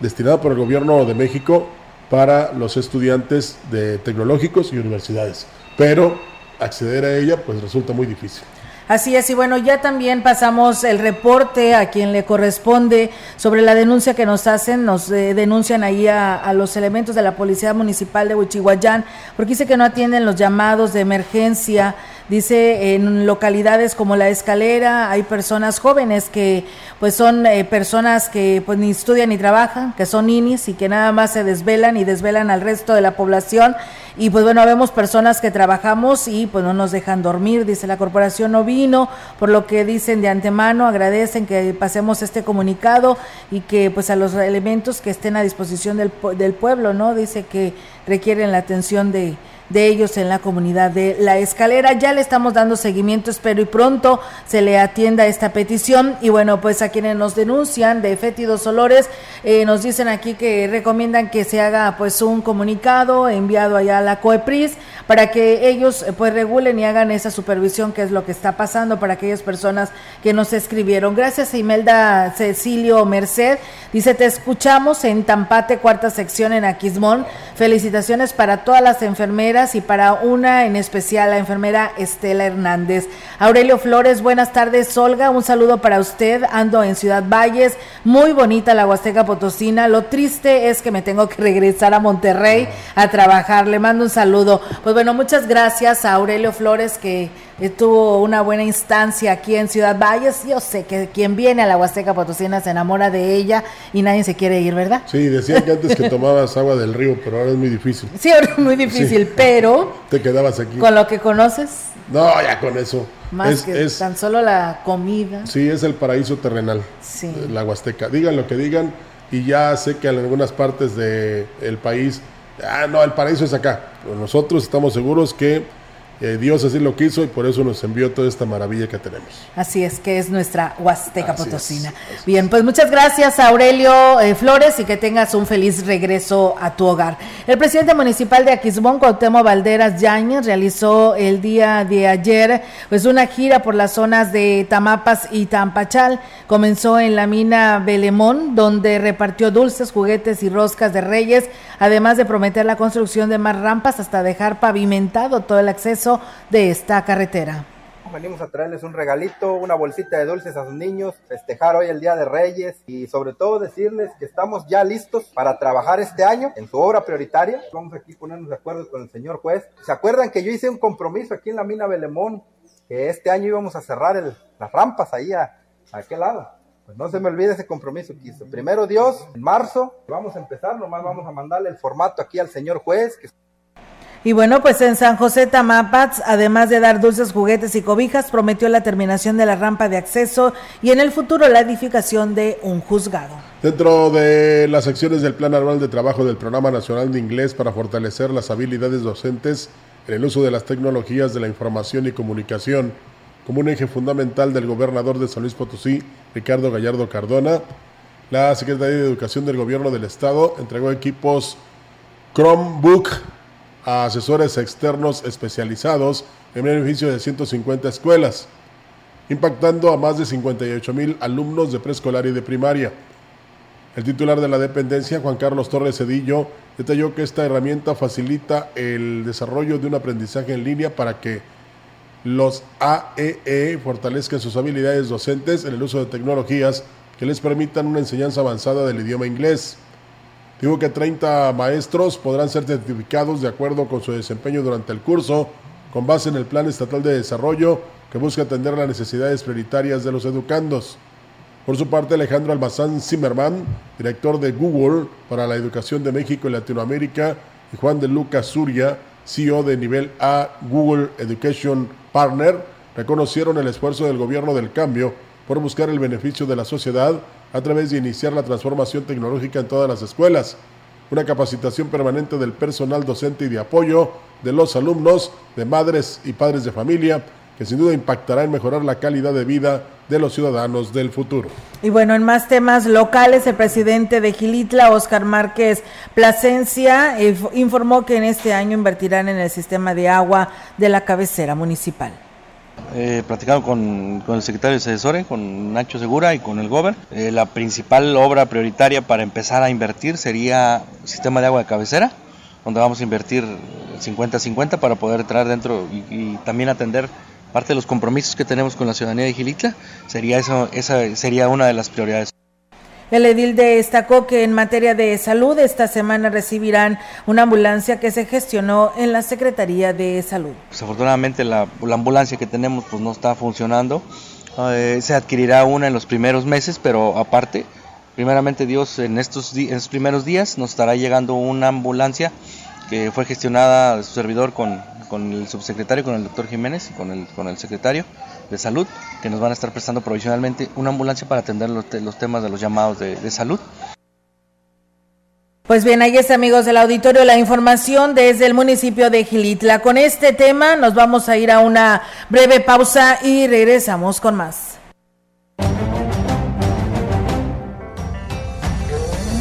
destinada por el gobierno de México para los estudiantes de tecnológicos y universidades. Pero acceder a ella pues resulta muy difícil. Así es, y bueno, ya también pasamos el reporte a quien le corresponde sobre la denuncia que nos hacen, nos eh, denuncian ahí a, a, los elementos de la Policía Municipal de Huichihuayán, porque dice que no atienden los llamados de emergencia Dice, en localidades como La Escalera hay personas jóvenes que pues son eh, personas que pues ni estudian ni trabajan, que son ninis y que nada más se desvelan y desvelan al resto de la población. Y pues bueno, vemos personas que trabajamos y pues no nos dejan dormir, dice la corporación no vino, por lo que dicen de antemano, agradecen que pasemos este comunicado y que pues a los elementos que estén a disposición del, del pueblo, ¿no? Dice que requieren la atención de de ellos en la comunidad de La Escalera. Ya le estamos dando seguimiento, espero y pronto se le atienda esta petición. Y bueno, pues a quienes nos denuncian de fétidos olores, eh, nos dicen aquí que recomiendan que se haga pues un comunicado enviado allá a la COEPRIS para que ellos eh, pues regulen y hagan esa supervisión que es lo que está pasando para aquellas personas que nos escribieron. Gracias Imelda Cecilio Merced. Dice, te escuchamos en Tampate, cuarta sección en Aquismón. Felicitaciones para todas las enfermeras y para una en especial, la enfermera Estela Hernández. Aurelio Flores, buenas tardes, Olga. Un saludo para usted. Ando en Ciudad Valles. Muy bonita la Huasteca Potosina. Lo triste es que me tengo que regresar a Monterrey a trabajar. Le mando un saludo. Pues bueno, muchas gracias a Aurelio Flores que tuvo una buena instancia aquí en Ciudad Valles. Yo sé que quien viene a la Huasteca Potosina se enamora de ella y nadie se quiere ir, ¿verdad? Sí, decían que antes que tomabas agua del río, pero ahora es muy difícil. Sí, ahora es muy difícil, pero... Te quedabas aquí. Con lo que conoces. No, ya con eso. Más que tan solo la comida. Sí, es el paraíso terrenal. Sí. La Huasteca. Digan lo que digan y ya sé que en algunas partes del el país, ah, no, el paraíso es acá. Nosotros estamos seguros que eh, Dios así lo quiso y por eso nos envió toda esta maravilla que tenemos. Así es, que es nuestra Huasteca Potosina. Bien, pues muchas gracias Aurelio eh, Flores y que tengas un feliz regreso a tu hogar. El presidente municipal de Aquismón, Cuauhtémoc Valderas Yáñez, realizó el día de ayer pues una gira por las zonas de Tamapas y Tampachal. Comenzó en la mina Belemón, donde repartió dulces, juguetes y roscas de reyes, además de prometer la construcción de más rampas hasta dejar pavimentado todo el acceso de esta carretera. Venimos a traerles un regalito, una bolsita de dulces a sus niños, festejar hoy el Día de Reyes y sobre todo decirles que estamos ya listos para trabajar este año en su obra prioritaria. Vamos aquí a ponernos de acuerdo con el señor juez. ¿Se acuerdan que yo hice un compromiso aquí en la mina Belemón que este año íbamos a cerrar las rampas ahí a, aquel lado? Pues no se me olvide ese compromiso que hizo. Primero Dios, en marzo, vamos a empezar, nomás vamos a mandarle el formato aquí al señor juez. Que y bueno, pues en San José Tamapats, además de dar dulces, juguetes y cobijas, prometió la terminación de la rampa de acceso y en el futuro la edificación de un juzgado. Dentro de las acciones del Plan Anual de Trabajo del Programa Nacional de Inglés para fortalecer las habilidades docentes en el uso de las tecnologías de la información y comunicación, como un eje fundamental del gobernador de San Luis Potosí, Ricardo Gallardo Cardona, la Secretaría de Educación del Gobierno del Estado entregó equipos Chromebook a asesores externos especializados en beneficio de 150 escuelas, impactando a más de 58 mil alumnos de preescolar y de primaria. El titular de la dependencia, Juan Carlos Torres Cedillo, detalló que esta herramienta facilita el desarrollo de un aprendizaje en línea para que los AEE e fortalezcan sus habilidades docentes en el uso de tecnologías que les permitan una enseñanza avanzada del idioma inglés. Digo que 30 maestros podrán ser certificados de acuerdo con su desempeño durante el curso, con base en el Plan Estatal de Desarrollo que busca atender las necesidades prioritarias de los educandos. Por su parte, Alejandro Almazán Zimmerman, director de Google para la Educación de México y Latinoamérica, y Juan de Lucas Suria, CEO de nivel A Google Education Partner, reconocieron el esfuerzo del gobierno del cambio por buscar el beneficio de la sociedad a través de iniciar la transformación tecnológica en todas las escuelas, una capacitación permanente del personal docente y de apoyo de los alumnos, de madres y padres de familia, que sin duda impactará en mejorar la calidad de vida de los ciudadanos del futuro. Y bueno, en más temas locales, el presidente de Gilitla, Oscar Márquez Plasencia, informó que en este año invertirán en el sistema de agua de la cabecera municipal. He platicado con, el secretario de asesores, con Nacho Segura y con el Gober. Eh, la principal obra prioritaria para empezar a invertir sería sistema de agua de cabecera, donde vamos a invertir 50-50 para poder entrar dentro y también atender parte de los compromisos que tenemos con la ciudadanía de Gilitla, sería eso, esa sería una de las prioridades. El edil destacó que en materia de salud esta semana recibirán una ambulancia que se gestionó en la Secretaría de Salud. Desafortunadamente la, ambulancia que tenemos pues no está funcionando. Eh, se adquirirá una en los primeros meses, pero aparte, primeramente Dios en estos, en estos primeros días nos estará llegando una ambulancia que fue gestionada de su servidor con, con el subsecretario, con el doctor Jiménez, con el, con el secretario de salud, que nos van a estar prestando provisionalmente una ambulancia para atender los, los temas de los llamados de, de salud. Pues bien, ahí está, amigos del auditorio, la información desde el municipio de Gilitla. Con este tema nos vamos a ir a una breve pausa y regresamos con más.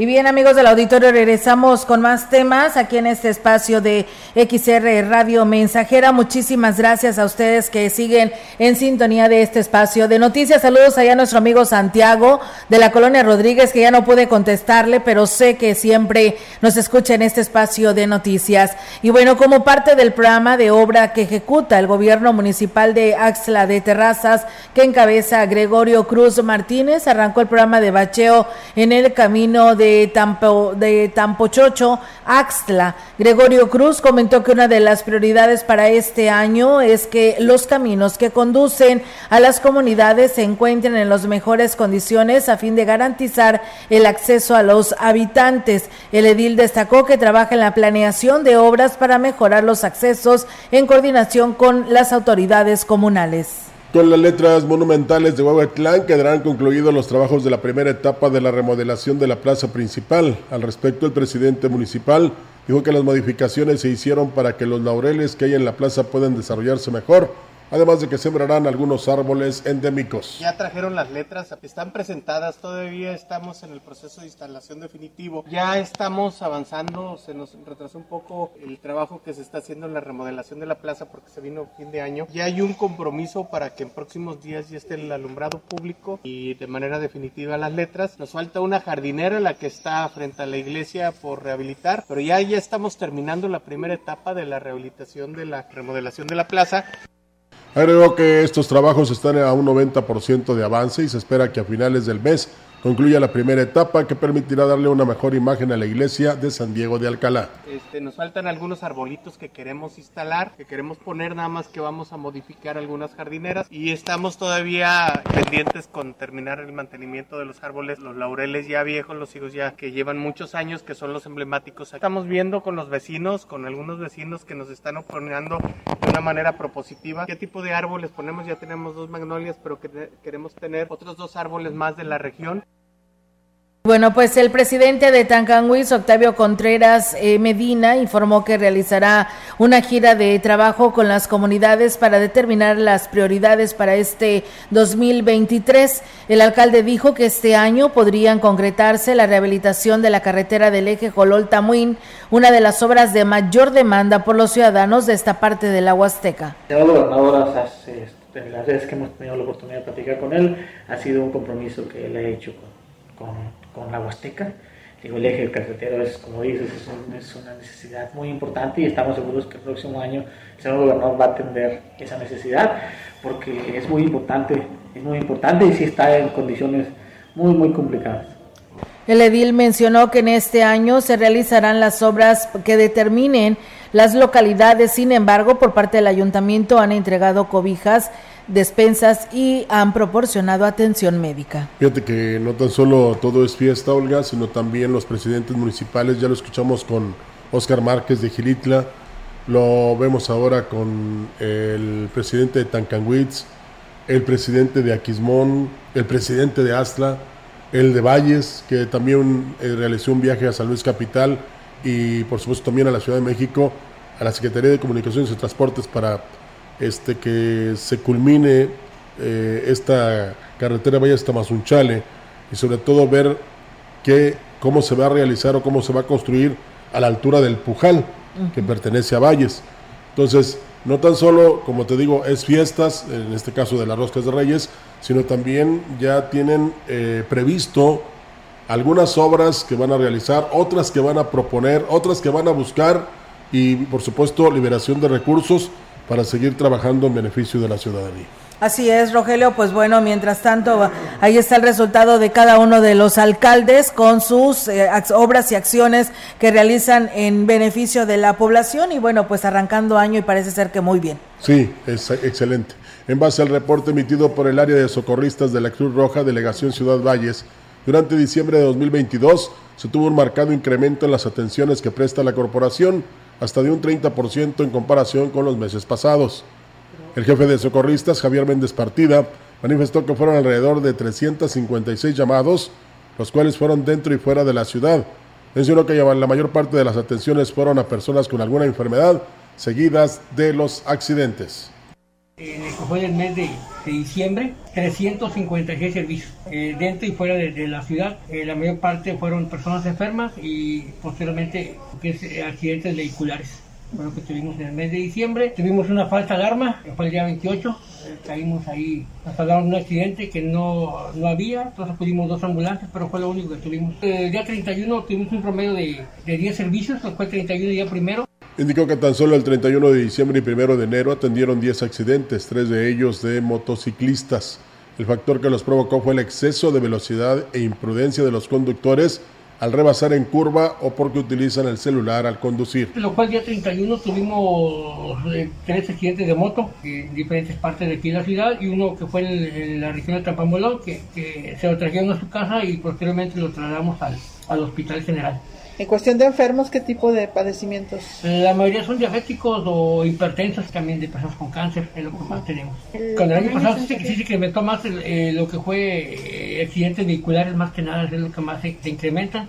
Y bien amigos del auditorio, regresamos con más temas aquí en este espacio de XR Radio Mensajera. Muchísimas gracias a ustedes que siguen en sintonía de este espacio de noticias. Saludos allá a nuestro amigo Santiago de la colonia Rodríguez, que ya no pude contestarle, pero sé que siempre nos escucha en este espacio de noticias. Y bueno, como parte del programa de obra que ejecuta el gobierno municipal de Axla de Terrazas, que encabeza Gregorio Cruz Martínez, arrancó el programa de bacheo en el camino de de, Tampo, de Tampochocho, Axtla. Gregorio Cruz comentó que una de las prioridades para este año es que los caminos que conducen a las comunidades se encuentren en las mejores condiciones a fin de garantizar el acceso a los habitantes. El edil destacó que trabaja en la planeación de obras para mejorar los accesos en coordinación con las autoridades comunales. Con las letras monumentales de Huehuetlán quedarán concluidos los trabajos de la primera etapa de la remodelación de la plaza principal. Al respecto, el presidente municipal dijo que las modificaciones se hicieron para que los laureles que hay en la plaza puedan desarrollarse mejor además de que sembrarán algunos árboles endémicos. Ya trajeron las letras, están presentadas, todavía estamos en el proceso de instalación definitivo. Ya estamos avanzando, se nos retrasó un poco el trabajo que se está haciendo en la remodelación de la plaza porque se vino fin de año. Ya hay un compromiso para que en próximos días ya esté el alumbrado público y de manera definitiva las letras. Nos falta una jardinera, la que está frente a la iglesia por rehabilitar, pero ya, ya estamos terminando la primera etapa de la rehabilitación de la remodelación de la plaza. Agregó que estos trabajos están a un 90% de avance y se espera que a finales del mes concluya la primera etapa que permitirá darle una mejor imagen a la iglesia de San Diego de Alcalá. Este, nos faltan algunos arbolitos que queremos instalar, que queremos poner, nada más que vamos a modificar algunas jardineras y estamos todavía pendientes con terminar el mantenimiento de los árboles, los laureles ya viejos, los higos ya que llevan muchos años, que son los emblemáticos. Estamos viendo con los vecinos, con algunos vecinos que nos están oponiendo una manera propositiva qué tipo de árboles ponemos. Ya tenemos dos magnolias, pero que queremos tener otros dos árboles más de la región. Bueno, pues el presidente de Tancanhuiz, Octavio Contreras eh, Medina, informó que realizará una gira de trabajo con las comunidades para determinar las prioridades para este 2023. El alcalde dijo que este año podrían concretarse la rehabilitación de la carretera del eje Jolol-Tamuín, una de las obras de mayor demanda por los ciudadanos de esta parte de la Huasteca. Este, las veces que hemos tenido la oportunidad de platicar con él, ha sido un compromiso que él ha hecho con con la Huasteca. Digo, el eje carretero es, como dices, es, una necesidad muy importante y estamos seguros que el próximo año el señor gobernador va a atender esa necesidad porque es muy importante, es muy importante y sí está en condiciones muy, muy complicadas. El edil mencionó que en este año se realizarán las obras que determinen las localidades, sin embargo, por parte del ayuntamiento han entregado cobijas despensas y han proporcionado atención médica. Fíjate que no tan solo todo es fiesta, Olga, sino también los presidentes municipales, ya lo escuchamos con Oscar Márquez de Gilitla, lo vemos ahora con el presidente de Tancanwitz, el presidente de Aquismón, el presidente de Astla, el de Valles, que también eh, realizó un viaje a San Luis Capital y por supuesto también a la Ciudad de México, a la Secretaría de Comunicaciones y Transportes para este, que se culmine eh, esta carretera Valle hasta Mazunchale y sobre todo ver qué, cómo se va a realizar o cómo se va a construir a la altura del Pujal, que pertenece a Valles. Entonces, no tan solo, como te digo, es fiestas, en este caso de las Roscas de Reyes, sino también ya tienen eh, previsto algunas obras que van a realizar, otras que van a proponer, otras que van a buscar y, por supuesto, liberación de recursos para seguir trabajando en beneficio de la ciudadanía. Así es, Rogelio. Pues bueno, mientras tanto, ahí está el resultado de cada uno de los alcaldes con sus eh, obras y acciones que realizan en beneficio de la población y bueno, pues arrancando año y parece ser que muy bien. Sí, es excelente. En base al reporte emitido por el área de socorristas de la Cruz Roja, Delegación Ciudad Valles, durante diciembre de 2022 se tuvo un marcado incremento en las atenciones que presta la corporación hasta de un 30% en comparación con los meses pasados. El jefe de socorristas, Javier Méndez Partida, manifestó que fueron alrededor de 356 llamados, los cuales fueron dentro y fuera de la ciudad. Mencionó que la mayor parte de las atenciones fueron a personas con alguna enfermedad, seguidas de los accidentes en el diciembre, 356 servicios eh, dentro y fuera de, la ciudad. Eh, la mayor parte fueron personas enfermas y posteriormente que es, eh, accidentes vehiculares. Bueno, que tuvimos en el mes de diciembre. Tuvimos una falsa alarma, fue el día 28. caímos ahí, nos salvaron un accidente que no, no había. Entonces pudimos dos ambulancias, pero fue lo único que tuvimos. El día 31 tuvimos un promedio de, de 10 servicios, fue el 31 día primero. Indicó que tan solo el 31 de diciembre y 1 de enero atendieron 10 accidentes, tres de ellos de motociclistas. El factor que los provocó fue el exceso de velocidad e imprudencia de los conductores al rebasar en curva o porque utilizan el celular al conducir. Lo cual día 31 tuvimos eh, tres accidentes de moto en diferentes partes de aquí de la ciudad y uno que fue en, la región de Tampamolón que, que, se lo trajeron a su casa y posteriormente lo trasladamos al, al hospital general. En cuestión de enfermos, ¿qué tipo de padecimientos? La mayoría son diabéticos o hipertensos, también de personas con cáncer, es lo que más tenemos. Con el año pasado sí, se incrementó más eh, lo que fue eh, accidentes vehiculares, más que nada, es lo que más se, se incrementan.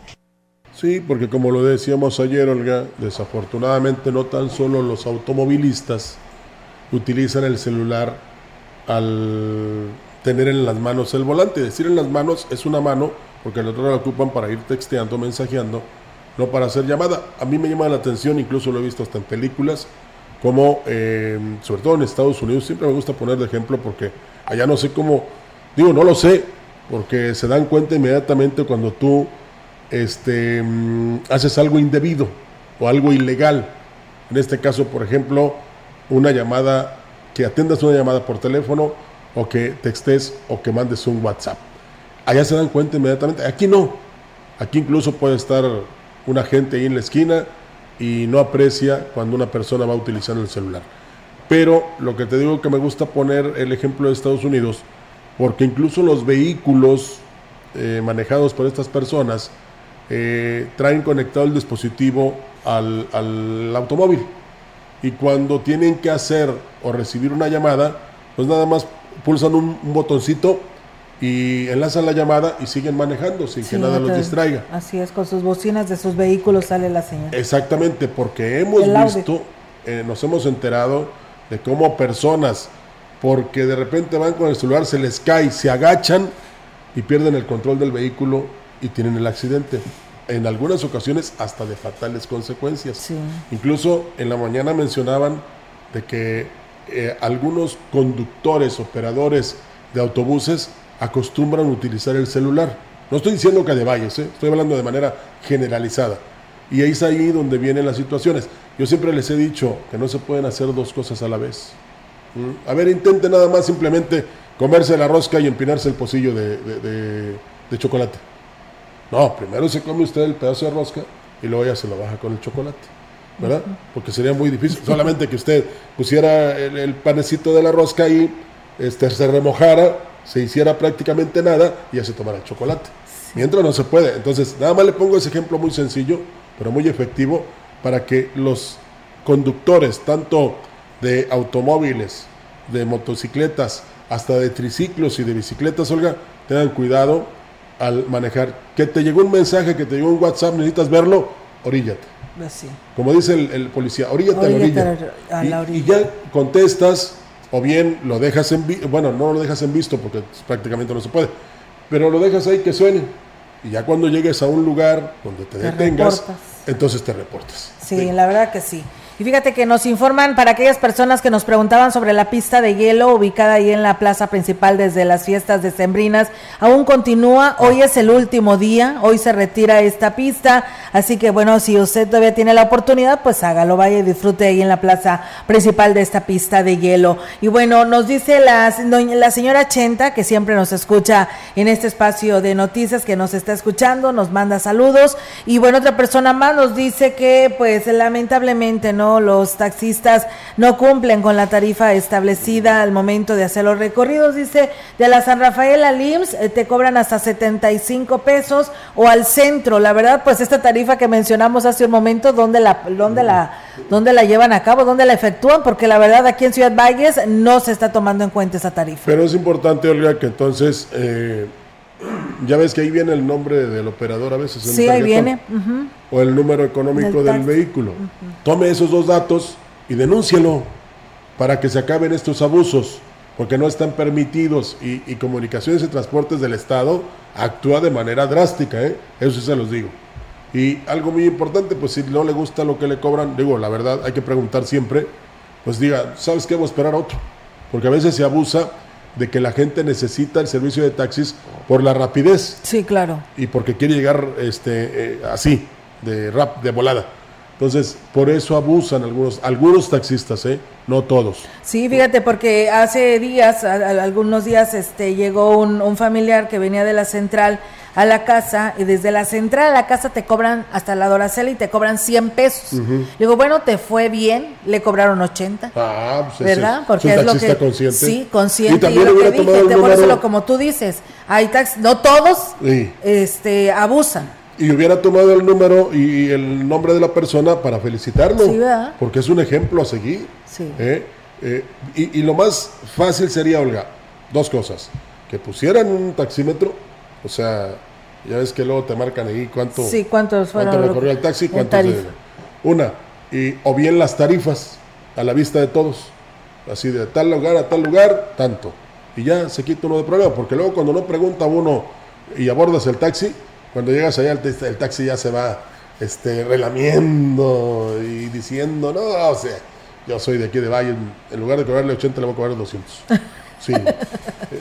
Sí, porque como lo decíamos ayer, Olga, desafortunadamente no tan solo los automovilistas utilizan el celular al tener en las manos el volante. Decir en las manos es una mano, porque el otro lo ocupan para ir texteando, mensajeando no para hacer llamada. A mí me llama la atención, incluso lo he visto hasta en películas, como eh, sobre todo en Estados Unidos, siempre me gusta poner de ejemplo porque allá no sé cómo, digo, no lo sé, porque se dan cuenta inmediatamente cuando tú este, mm, haces algo indebido o algo ilegal. En este caso, por ejemplo, una llamada, que atiendas una llamada por teléfono o que textes o que mandes un WhatsApp allá se dan cuenta inmediatamente. Aquí no. Aquí incluso puede estar un agente ahí en la esquina y no aprecia cuando una persona va utilizando el celular. Pero lo que te digo que me gusta poner el ejemplo de Estados Unidos, porque incluso los vehículos eh, manejados por estas personas eh, traen conectado el dispositivo al, al automóvil. Y cuando tienen que hacer o recibir una llamada, pues nada más pulsan un, botoncito y enlazan la llamada y siguen manejando sin que nada los distraiga. Así es, con sus bocinas de sus vehículos sale la señal. Exactamente, porque hemos visto, eh, nos hemos enterado de cómo personas, porque de repente van con el celular, se les cae, se agachan y pierden el control del vehículo y tienen el accidente. En algunas ocasiones hasta de fatales consecuencias. Incluso en la mañana mencionaban de que eh, algunos conductores, operadores de autobuses acostumbran utilizar el celular. No estoy diciendo que de valles, ¿eh? estoy hablando de manera generalizada. Y ahí es ahí donde vienen las situaciones. Yo siempre les he dicho que no se pueden hacer dos cosas a la vez. ¿Mm? A ver, intente nada más simplemente comerse la rosca y empinarse el pocillo de, chocolate. No, primero se come usted el pedazo de rosca y luego ya se lo baja con el chocolate. ¿verdad? Porque sería muy difícil. Solamente que usted pusiera el, panecito de la rosca y este, se remojara, se hiciera prácticamente nada y ya se tomara el chocolate. Mientras no se puede. Entonces, nada más le pongo ese ejemplo muy sencillo, pero muy efectivo, para que los conductores, tanto de automóviles, de motocicletas, hasta de triciclos y de bicicletas, Olga, tengan cuidado al manejar. Que te llegó un mensaje, que te llegó un WhatsApp, necesitas verlo, oríllate como dice el, policía, oríllate, a la orilla. Y, ya contestas, o bien lo dejas en bueno, no lo dejas en visto porque prácticamente no se puede, pero lo dejas ahí que suene. Y ya cuando llegues a un lugar donde te, detengas, entonces te reportas. sí, la verdad que sí. Y fíjate que nos informan para aquellas personas que nos preguntaban sobre la pista de hielo ubicada ahí en la plaza principal desde las fiestas decembrinas. Aún continúa, hoy es el último día, hoy se retira esta pista, así que bueno, si usted todavía tiene la oportunidad, pues hágalo, vaya y disfrute ahí en la plaza principal de esta pista de hielo. Y bueno, nos dice la, la señora Chenta, que siempre nos escucha en este espacio de noticias, que nos está escuchando, nos manda saludos. Y bueno, otra persona más nos dice que pues lamentablemente no los taxistas no cumplen con la tarifa establecida al momento de hacer los recorridos. Dice, de la San Rafael a LIMS eh, te cobran hasta 75 pesos o al centro. La verdad, pues esta tarifa que mencionamos hace un momento, ¿dónde la, dónde la, dónde la llevan a cabo? ¿Dónde la efectúan? Porque la verdad aquí en Ciudad Valles no se está tomando en cuenta esa tarifa. Pero es importante, Olga, que entonces... Eh, ya ves que ahí viene el nombre del operador a veces. sí, ahí viene. O el número económico del, vehículo. Tome esos dos datos y denúncielo para que se acaben estos abusos, porque no están permitidos y, Comunicaciones y Transportes del Estado actúa de manera drástica, ¿eh? eso sí se los digo. Y algo muy importante, pues si no le gusta lo que le cobran, digo, la verdad hay que preguntar siempre, pues diga, ¿sabes qué? Voy a esperar otro, porque a veces se abusa de que la gente necesita el servicio de taxis por la rapidez. Sí, claro. Y porque quiere llegar este, eh, así, de rap, de volada. Entonces, por eso abusan algunos, algunos taxistas, ¿eh? No todos. Sí, fíjate, porque hace días, algunos días, este, llegó un, un familiar que venía de la central a la casa y desde la central a la casa te cobran hasta la Doracela y te cobran 100 pesos. Digo, bueno, te fue bien, le cobraron 80. Ah, pues ¿Verdad? Porque es, lo que consciente. Sí, consciente y, lo que dije, te número... como tú dices, hay taxis, no todos este abusan. Y hubiera tomado el número y el nombre de la persona para felicitarlo. Sí, porque es un ejemplo a seguir. Sí. ¿eh? Eh, y, y lo más fácil sería, Olga, dos cosas. Que pusieran un taxímetro o sea, ya ves que luego te marcan ahí cuánto, sí, cuántos fueron cuánto recorrió el taxi, cuántos de, una, y, o bien las tarifas a la vista de todos, así de tal lugar a tal lugar, tanto, y ya se quita uno de problema, porque luego cuando no pregunta uno y abordas el taxi, cuando llegas allá el, taxi ya se va este, relamiendo y diciendo, no, o sea, yo soy de aquí de Valle, en lugar de cobrarle 80 le voy a cobrar 200. Sí,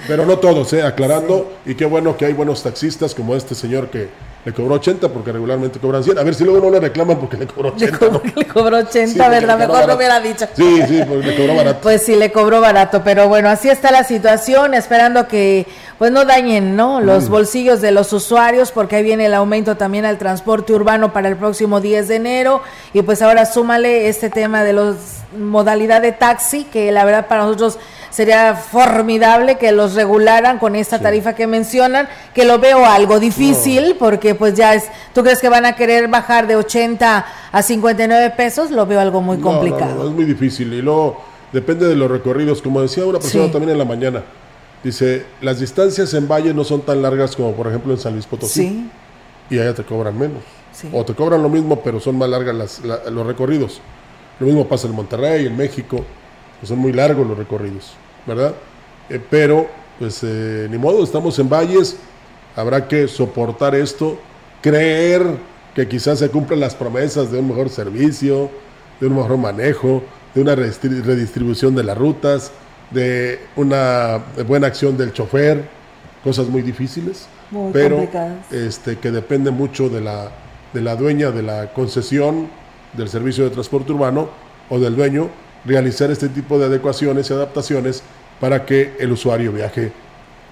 pero no todos, ¿eh? aclarando. Y qué bueno que hay buenos taxistas como este señor que, le cobró 80 porque regularmente cobran 100. A ver si luego no le reclaman porque le cobró 80. Le, cobró 80, ¿verdad? Mejor lo hubiera dicho. Sí, sí, porque le cobró barato. Pues sí, le cobró barato, pero bueno, así está la situación, esperando que pues no dañen, ¿no? Los mm. bolsillos de los usuarios, porque ahí viene el aumento también al transporte urbano para el próximo 10 de enero y pues ahora súmale este tema de los modalidad de taxi, que la verdad para nosotros sería formidable que los regularan con esta tarifa que mencionan, que lo veo algo difícil, porque pues ya es, ¿tú crees que van a querer bajar de 80 a 59 pesos? Lo veo algo muy complicado. es muy difícil y luego depende de los recorridos, como decía una persona también en la mañana, dice, las distancias en Valle no son tan largas como por ejemplo en San Luis Potosí. Y allá te cobran menos. O te cobran lo mismo, pero son más largas los recorridos. Lo mismo pasa en Monterrey, en México, que son muy largos los recorridos, ¿verdad? Eh, pero, pues, eh, ni modo, estamos en valles, habrá que soportar esto, creer que quizás se cumplan las promesas de un mejor servicio, de un mejor manejo, de una redistribución de las rutas, de una buena acción del chofer, cosas muy difíciles, pero este, que depende mucho de la, de la dueña de la concesión del servicio de transporte urbano o del dueño realizar este tipo de adecuaciones y adaptaciones para que el usuario viaje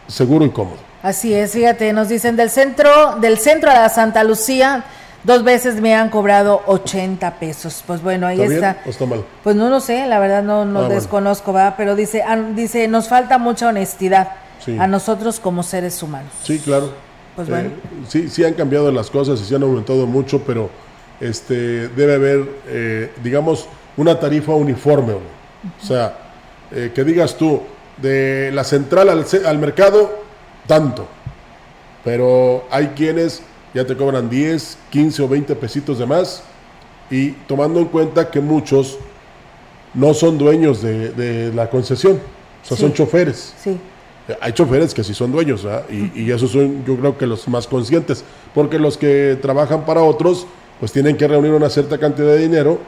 seguro y cómodo. Así es, fíjate, nos dicen del centro, del centro a la Santa Lucía, dos veces me han cobrado 80 pesos. Pues bueno, ahí está. ¿O está mal? Pues no lo sé, la verdad no, no ah, desconozco, va, pero dice, dice, nos falta mucha honestidad a nosotros como seres humanos. Sí, claro. Pues bueno. Eh, sí, sí han cambiado las cosas y se han aumentado mucho, pero este, debe haber, eh, digamos, una tarifa uniforme. O sea, eh, que digas tú, de la central al, al, mercado, tanto. Pero hay quienes ya te cobran 10, 15 o 20 pesitos de más. Y tomando en cuenta que muchos no son dueños de, la concesión, o sea, son choferes. Sí. Hay choferes que sí son dueños, y, y esos son yo creo que los más conscientes, porque los que trabajan para otros, pues tienen que reunir una cierta cantidad de dinero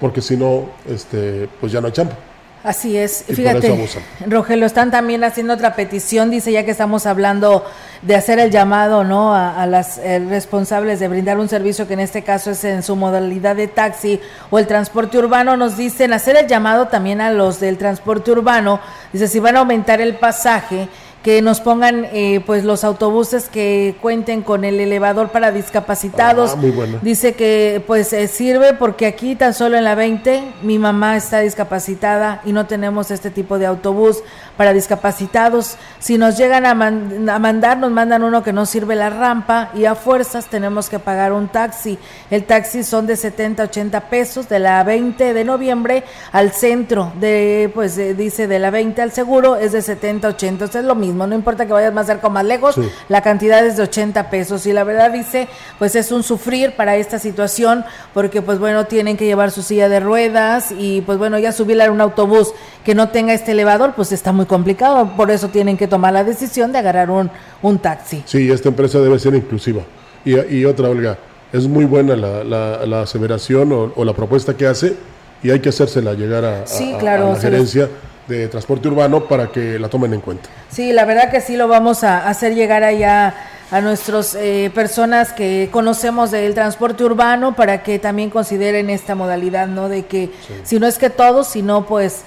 porque si no, este, pues ya no hay champa. Así es. Fíjate, Rogelio, están también haciendo otra petición, dice ya que estamos hablando de hacer el llamado ¿no? a, las eh, responsables de brindar un servicio que en este caso es en su modalidad de taxi o el transporte urbano, nos dicen hacer el llamado también a los del transporte urbano, dice si van a aumentar el pasaje, que nos pongan eh, pues los autobuses que cuenten con el elevador para discapacitados. Ah, muy bueno. Dice que pues eh, sirve porque aquí tan solo en la 20 mi mamá está discapacitada y no tenemos este tipo de autobús para discapacitados. Si nos llegan a, a mandar, nos mandan uno que no sirve la rampa y a fuerzas tenemos que pagar un taxi. El taxi son de 70, 80 pesos de la 20 de noviembre al centro de pues dice de la 20 al seguro es de 70, 80, es lo mismo no importa que vayas más cerca o más lejos, la cantidad es de 80 pesos y la verdad dice, pues es un sufrir para esta situación porque pues bueno, tienen que llevar su silla de ruedas y pues bueno, ya subir a un autobús que no tenga este elevador, pues está muy complicado, por eso tienen que tomar la decisión de agarrar un, un taxi. Sí, esta empresa debe ser inclusiva. Y, otra, Olga, es muy buena la, la, aseveración o, la propuesta que hace y hay que hacérsela llegar a, la gerencia de transporte urbano para que la tomen en cuenta. Sí, la verdad que sí lo vamos a hacer llegar allá a nuestras eh, personas que conocemos del transporte urbano para que también consideren esta modalidad, ¿no? De que si no es que todos, sino pues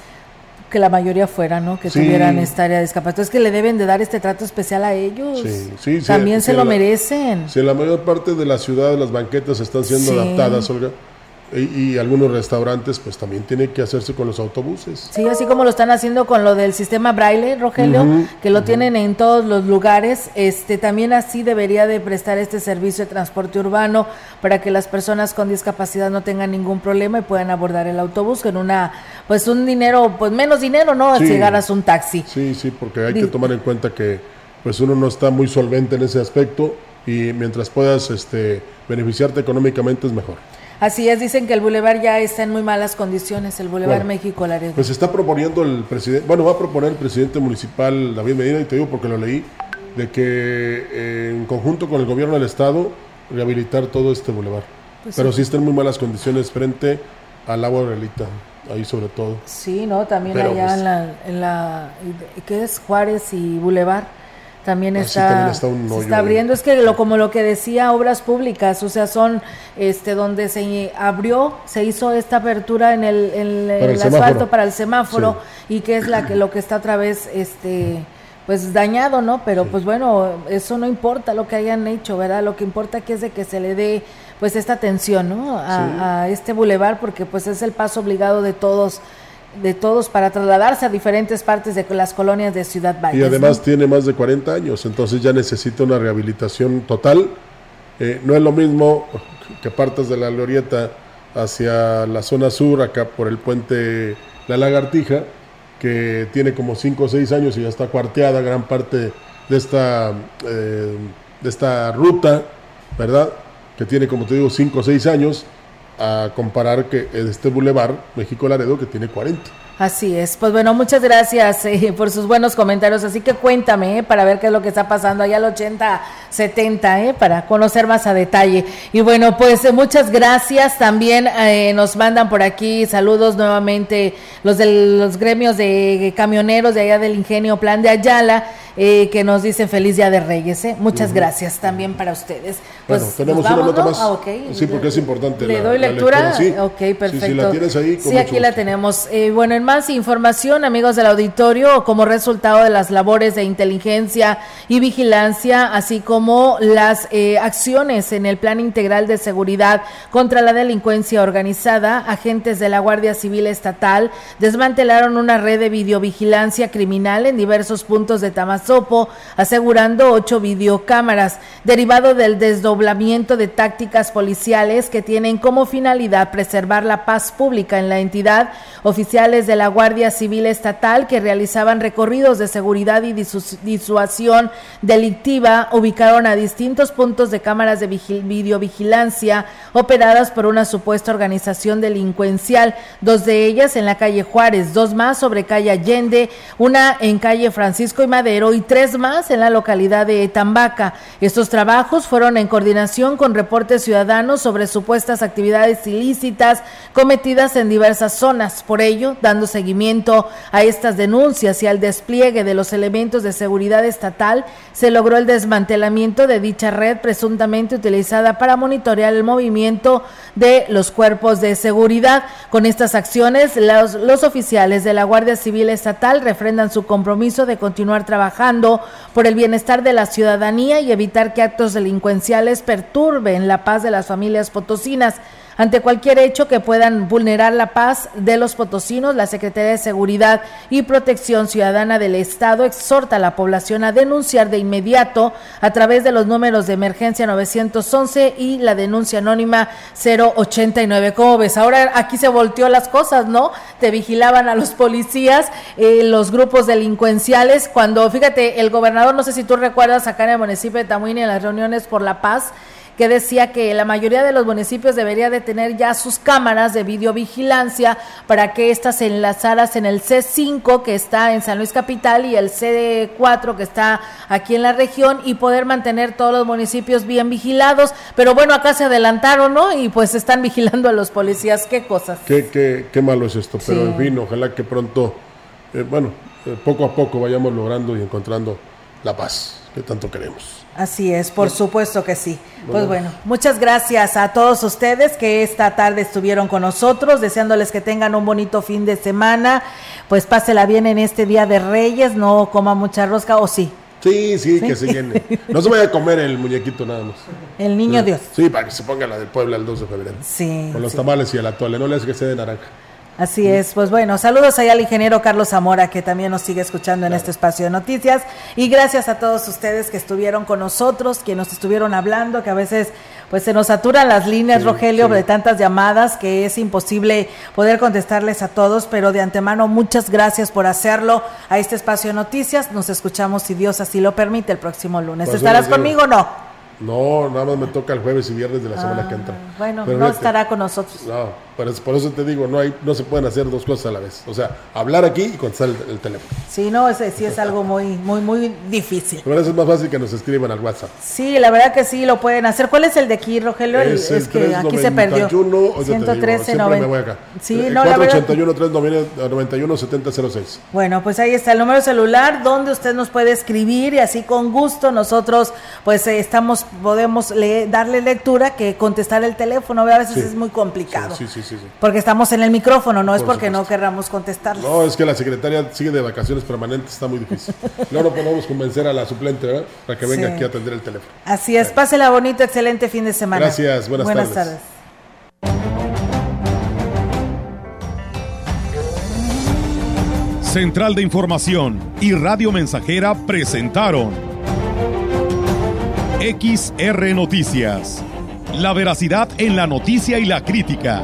que la mayoría fuera, ¿no? Que tuvieran esta área de discapacidad. Es que le deben de dar este trato especial a ellos. Sí, sí, También se lo merecen. Si la mayor parte de la ciudad las banquetas están siendo adaptadas, Olga, y, algunos restaurantes pues también tienen que hacerse con los autobuses. Sí, así como lo están haciendo con lo del sistema braille, Rogelio, que lo tienen en todos los lugares, este también así debería de prestar este servicio de transporte urbano para que las personas con discapacidad no tengan ningún problema y puedan abordar el autobús con una pues un dinero, pues menos dinero, ¿no? Si llegaras un taxi. Sí, sí, porque hay que tomar en cuenta que pues uno no está muy solvente en ese aspecto y mientras puedas este beneficiarte económicamente es mejor. Así es, dicen que el bulevar ya está en muy malas condiciones, el bulevar México Laredo. Pues está proponiendo el presidente, bueno, va a proponer el presidente municipal David Medina, y te digo porque lo leí, de que eh, en conjunto con el gobierno del estado rehabilitar todo este bulevar. Pues Pero sí. está en muy malas condiciones frente al agua realita, ahí sobre todo. Sí, no, también allá pues en, la, en la, ¿qué es? Juárez y Boulevard también está, se está abriendo. Es que lo, como lo que decía Obras Públicas, o sea, son este donde se abrió, se hizo esta apertura en el, asfalto para el semáforo y que es la que lo que está otra vez este pues dañado, ¿no? Pero pues bueno, eso no importa lo que hayan hecho, ¿verdad? Lo que importa que es de que se le dé pues esta atención, ¿no? A, a este bulevar porque pues es el paso obligado de todos de todos para trasladarse a diferentes partes de las colonias de Ciudad Valle. Y además tiene más de 40 años, entonces ya necesita una rehabilitación total. Eh, no es lo mismo que partas de la glorieta hacia la zona sur, acá por el puente La Lagartija, que tiene como 5 o 6 años y ya está cuarteada gran parte de esta, eh, de esta ruta, ¿verdad? Que tiene, como te digo, 5 o 6 años a comparar que este Boulevard México Laredo que tiene 40. Así es. Pues bueno, muchas gracias eh, por sus buenos comentarios. Así que cuéntame eh, para ver qué es lo que está pasando allá al 80, 70, eh, para conocer más a detalle. Y bueno, pues eh, muchas gracias. También nos mandan por aquí saludos nuevamente los de los gremios de camioneros de allá del Ingenio Plan de Ayala. Eh, que nos dicen feliz Día de Reyes. ¿eh? Muchas gracias también para ustedes. Pues, bueno, tenemos una nota más. Ah, sí, porque es importante. Le doy lectura. Sí. Ok, perfecto. Sí, si la tienes ahí. sí, aquí la tenemos. Eh, bueno, en más información, amigos del auditorio, como resultado de las labores de inteligencia y vigilancia, así como las eh, acciones en el Plan Integral de Seguridad contra la Delincuencia Organizada, agentes de la Guardia Civil Estatal desmantelaron una red de videovigilancia criminal en diversos puntos de Tamaulipas Sopo, asegurando ocho videocámaras, derivado del desdoblamiento de tácticas policiales que tienen como finalidad preservar la paz pública en la entidad. Oficiales de la Guardia Civil Estatal que realizaban recorridos de seguridad y disuasión delictiva ubicaron a distintos puntos de cámaras de videovigilancia operadas por una supuesta organización delincuencial, dos de ellas en la calle Juárez, dos más sobre calle Allende, una en calle Francisco y Madero y tres más en la localidad de Tambaca. Estos trabajos fueron en coordinación con reportes ciudadanos sobre supuestas actividades ilícitas cometidas en diversas zonas. Por ello, dando seguimiento a estas denuncias y al despliegue de los elementos de seguridad estatal, se logró el desmantelamiento de dicha red presuntamente utilizada para monitorear el movimiento de los cuerpos de seguridad. Con estas acciones, los, los oficiales de la Guardia Civil Estatal refrendan su compromiso de continuar trabajando por el bienestar de la ciudadanía y evitar que actos delincuenciales perturben la paz de las familias potosinas. Ante cualquier hecho que puedan vulnerar la paz de los potosinos, la Secretaría de Seguridad y Protección Ciudadana del Estado exhorta a la población a denunciar de inmediato a través de los números de emergencia 911 y la denuncia anónima 089. ¿Cómo ves? Ahora aquí se volteó las cosas, ¿no? Te vigilaban a los policías, eh, los grupos delincuenciales, cuando, fíjate, el gobernador, no sé si tú recuerdas acá en el municipio de Tamuín en las reuniones por la paz, que decía que la mayoría de los municipios debería de tener ya sus cámaras de videovigilancia para que estas enlazaras en el C5 que está en San Luis Capital y el C4 que está aquí en la región y poder mantener todos los municipios bien vigilados. Pero bueno, acá se adelantaron, ¿no? Y pues están vigilando a los policías. ¿Qué cosas? Qué, qué, qué malo es esto, pero en fin, ojalá que pronto, eh, bueno, eh, poco a poco vayamos logrando y encontrando la paz que tanto queremos. Así es, por supuesto que sí. Pues bueno, muchas gracias a todos ustedes que esta tarde estuvieron con nosotros, deseándoles que tengan un bonito fin de semana. Pues pásela bien en este Día de Reyes, no coma mucha rosca, o sí. Sí, sí, que se llene. No se vaya a comer el muñequito nada más. El niño Dios. Sí, para que se ponga la del pueblo el 2 de febrero. Sí. Con los tamales y el atole, no le hace que sea de naranja. Así es, pues bueno, saludos allá al ingeniero Carlos Zamora que también nos sigue escuchando en este espacio de noticias y gracias a todos ustedes que estuvieron con nosotros, que nos estuvieron hablando, que a veces pues se nos saturan las líneas, Rogelio, de tantas llamadas que es imposible poder contestarles a todos, pero de antemano muchas gracias por hacerlo a este espacio de noticias. Nos escuchamos si Dios así lo permite el próximo lunes. Pues ¿Estarás conmigo o no? No, nada más me toca el jueves y viernes de la semana que entra. Bueno, no estará con nosotros. No Por eso, por eso te digo, no hay, no se pueden hacer dos cosas a la vez. O sea, hablar aquí y contestar el, teléfono. Sí, no, ese sí es algo muy, muy, muy difícil. Pero eso es más fácil que nos escriban al WhatsApp. Sí, la verdad que sí lo pueden hacer. ¿Cuál es el de aquí, Rogelio? Es, es que aquí se perdió. 113 90. Me acá. Sí, eh, no, 481 391 7006. Bueno, pues ahí está el número celular donde usted nos puede escribir y así con gusto nosotros pues eh, estamos podemos darle lectura que contestar el teléfono, a veces es muy complicado. Sí, sí, sí, Porque estamos en el micrófono, no es porque no querramos contestar. No, es que la secretaria sigue de vacaciones permanentes, está muy difícil. Luego no podemos convencer a la suplente para que venga aquí a atender el teléfono. Así es, pásela bonito, excelente fin de semana. Gracias, buenas, buenas tardes. Central de Información y Radio Mensajera presentaron XR Noticias. La veracidad en la noticia y la crítica.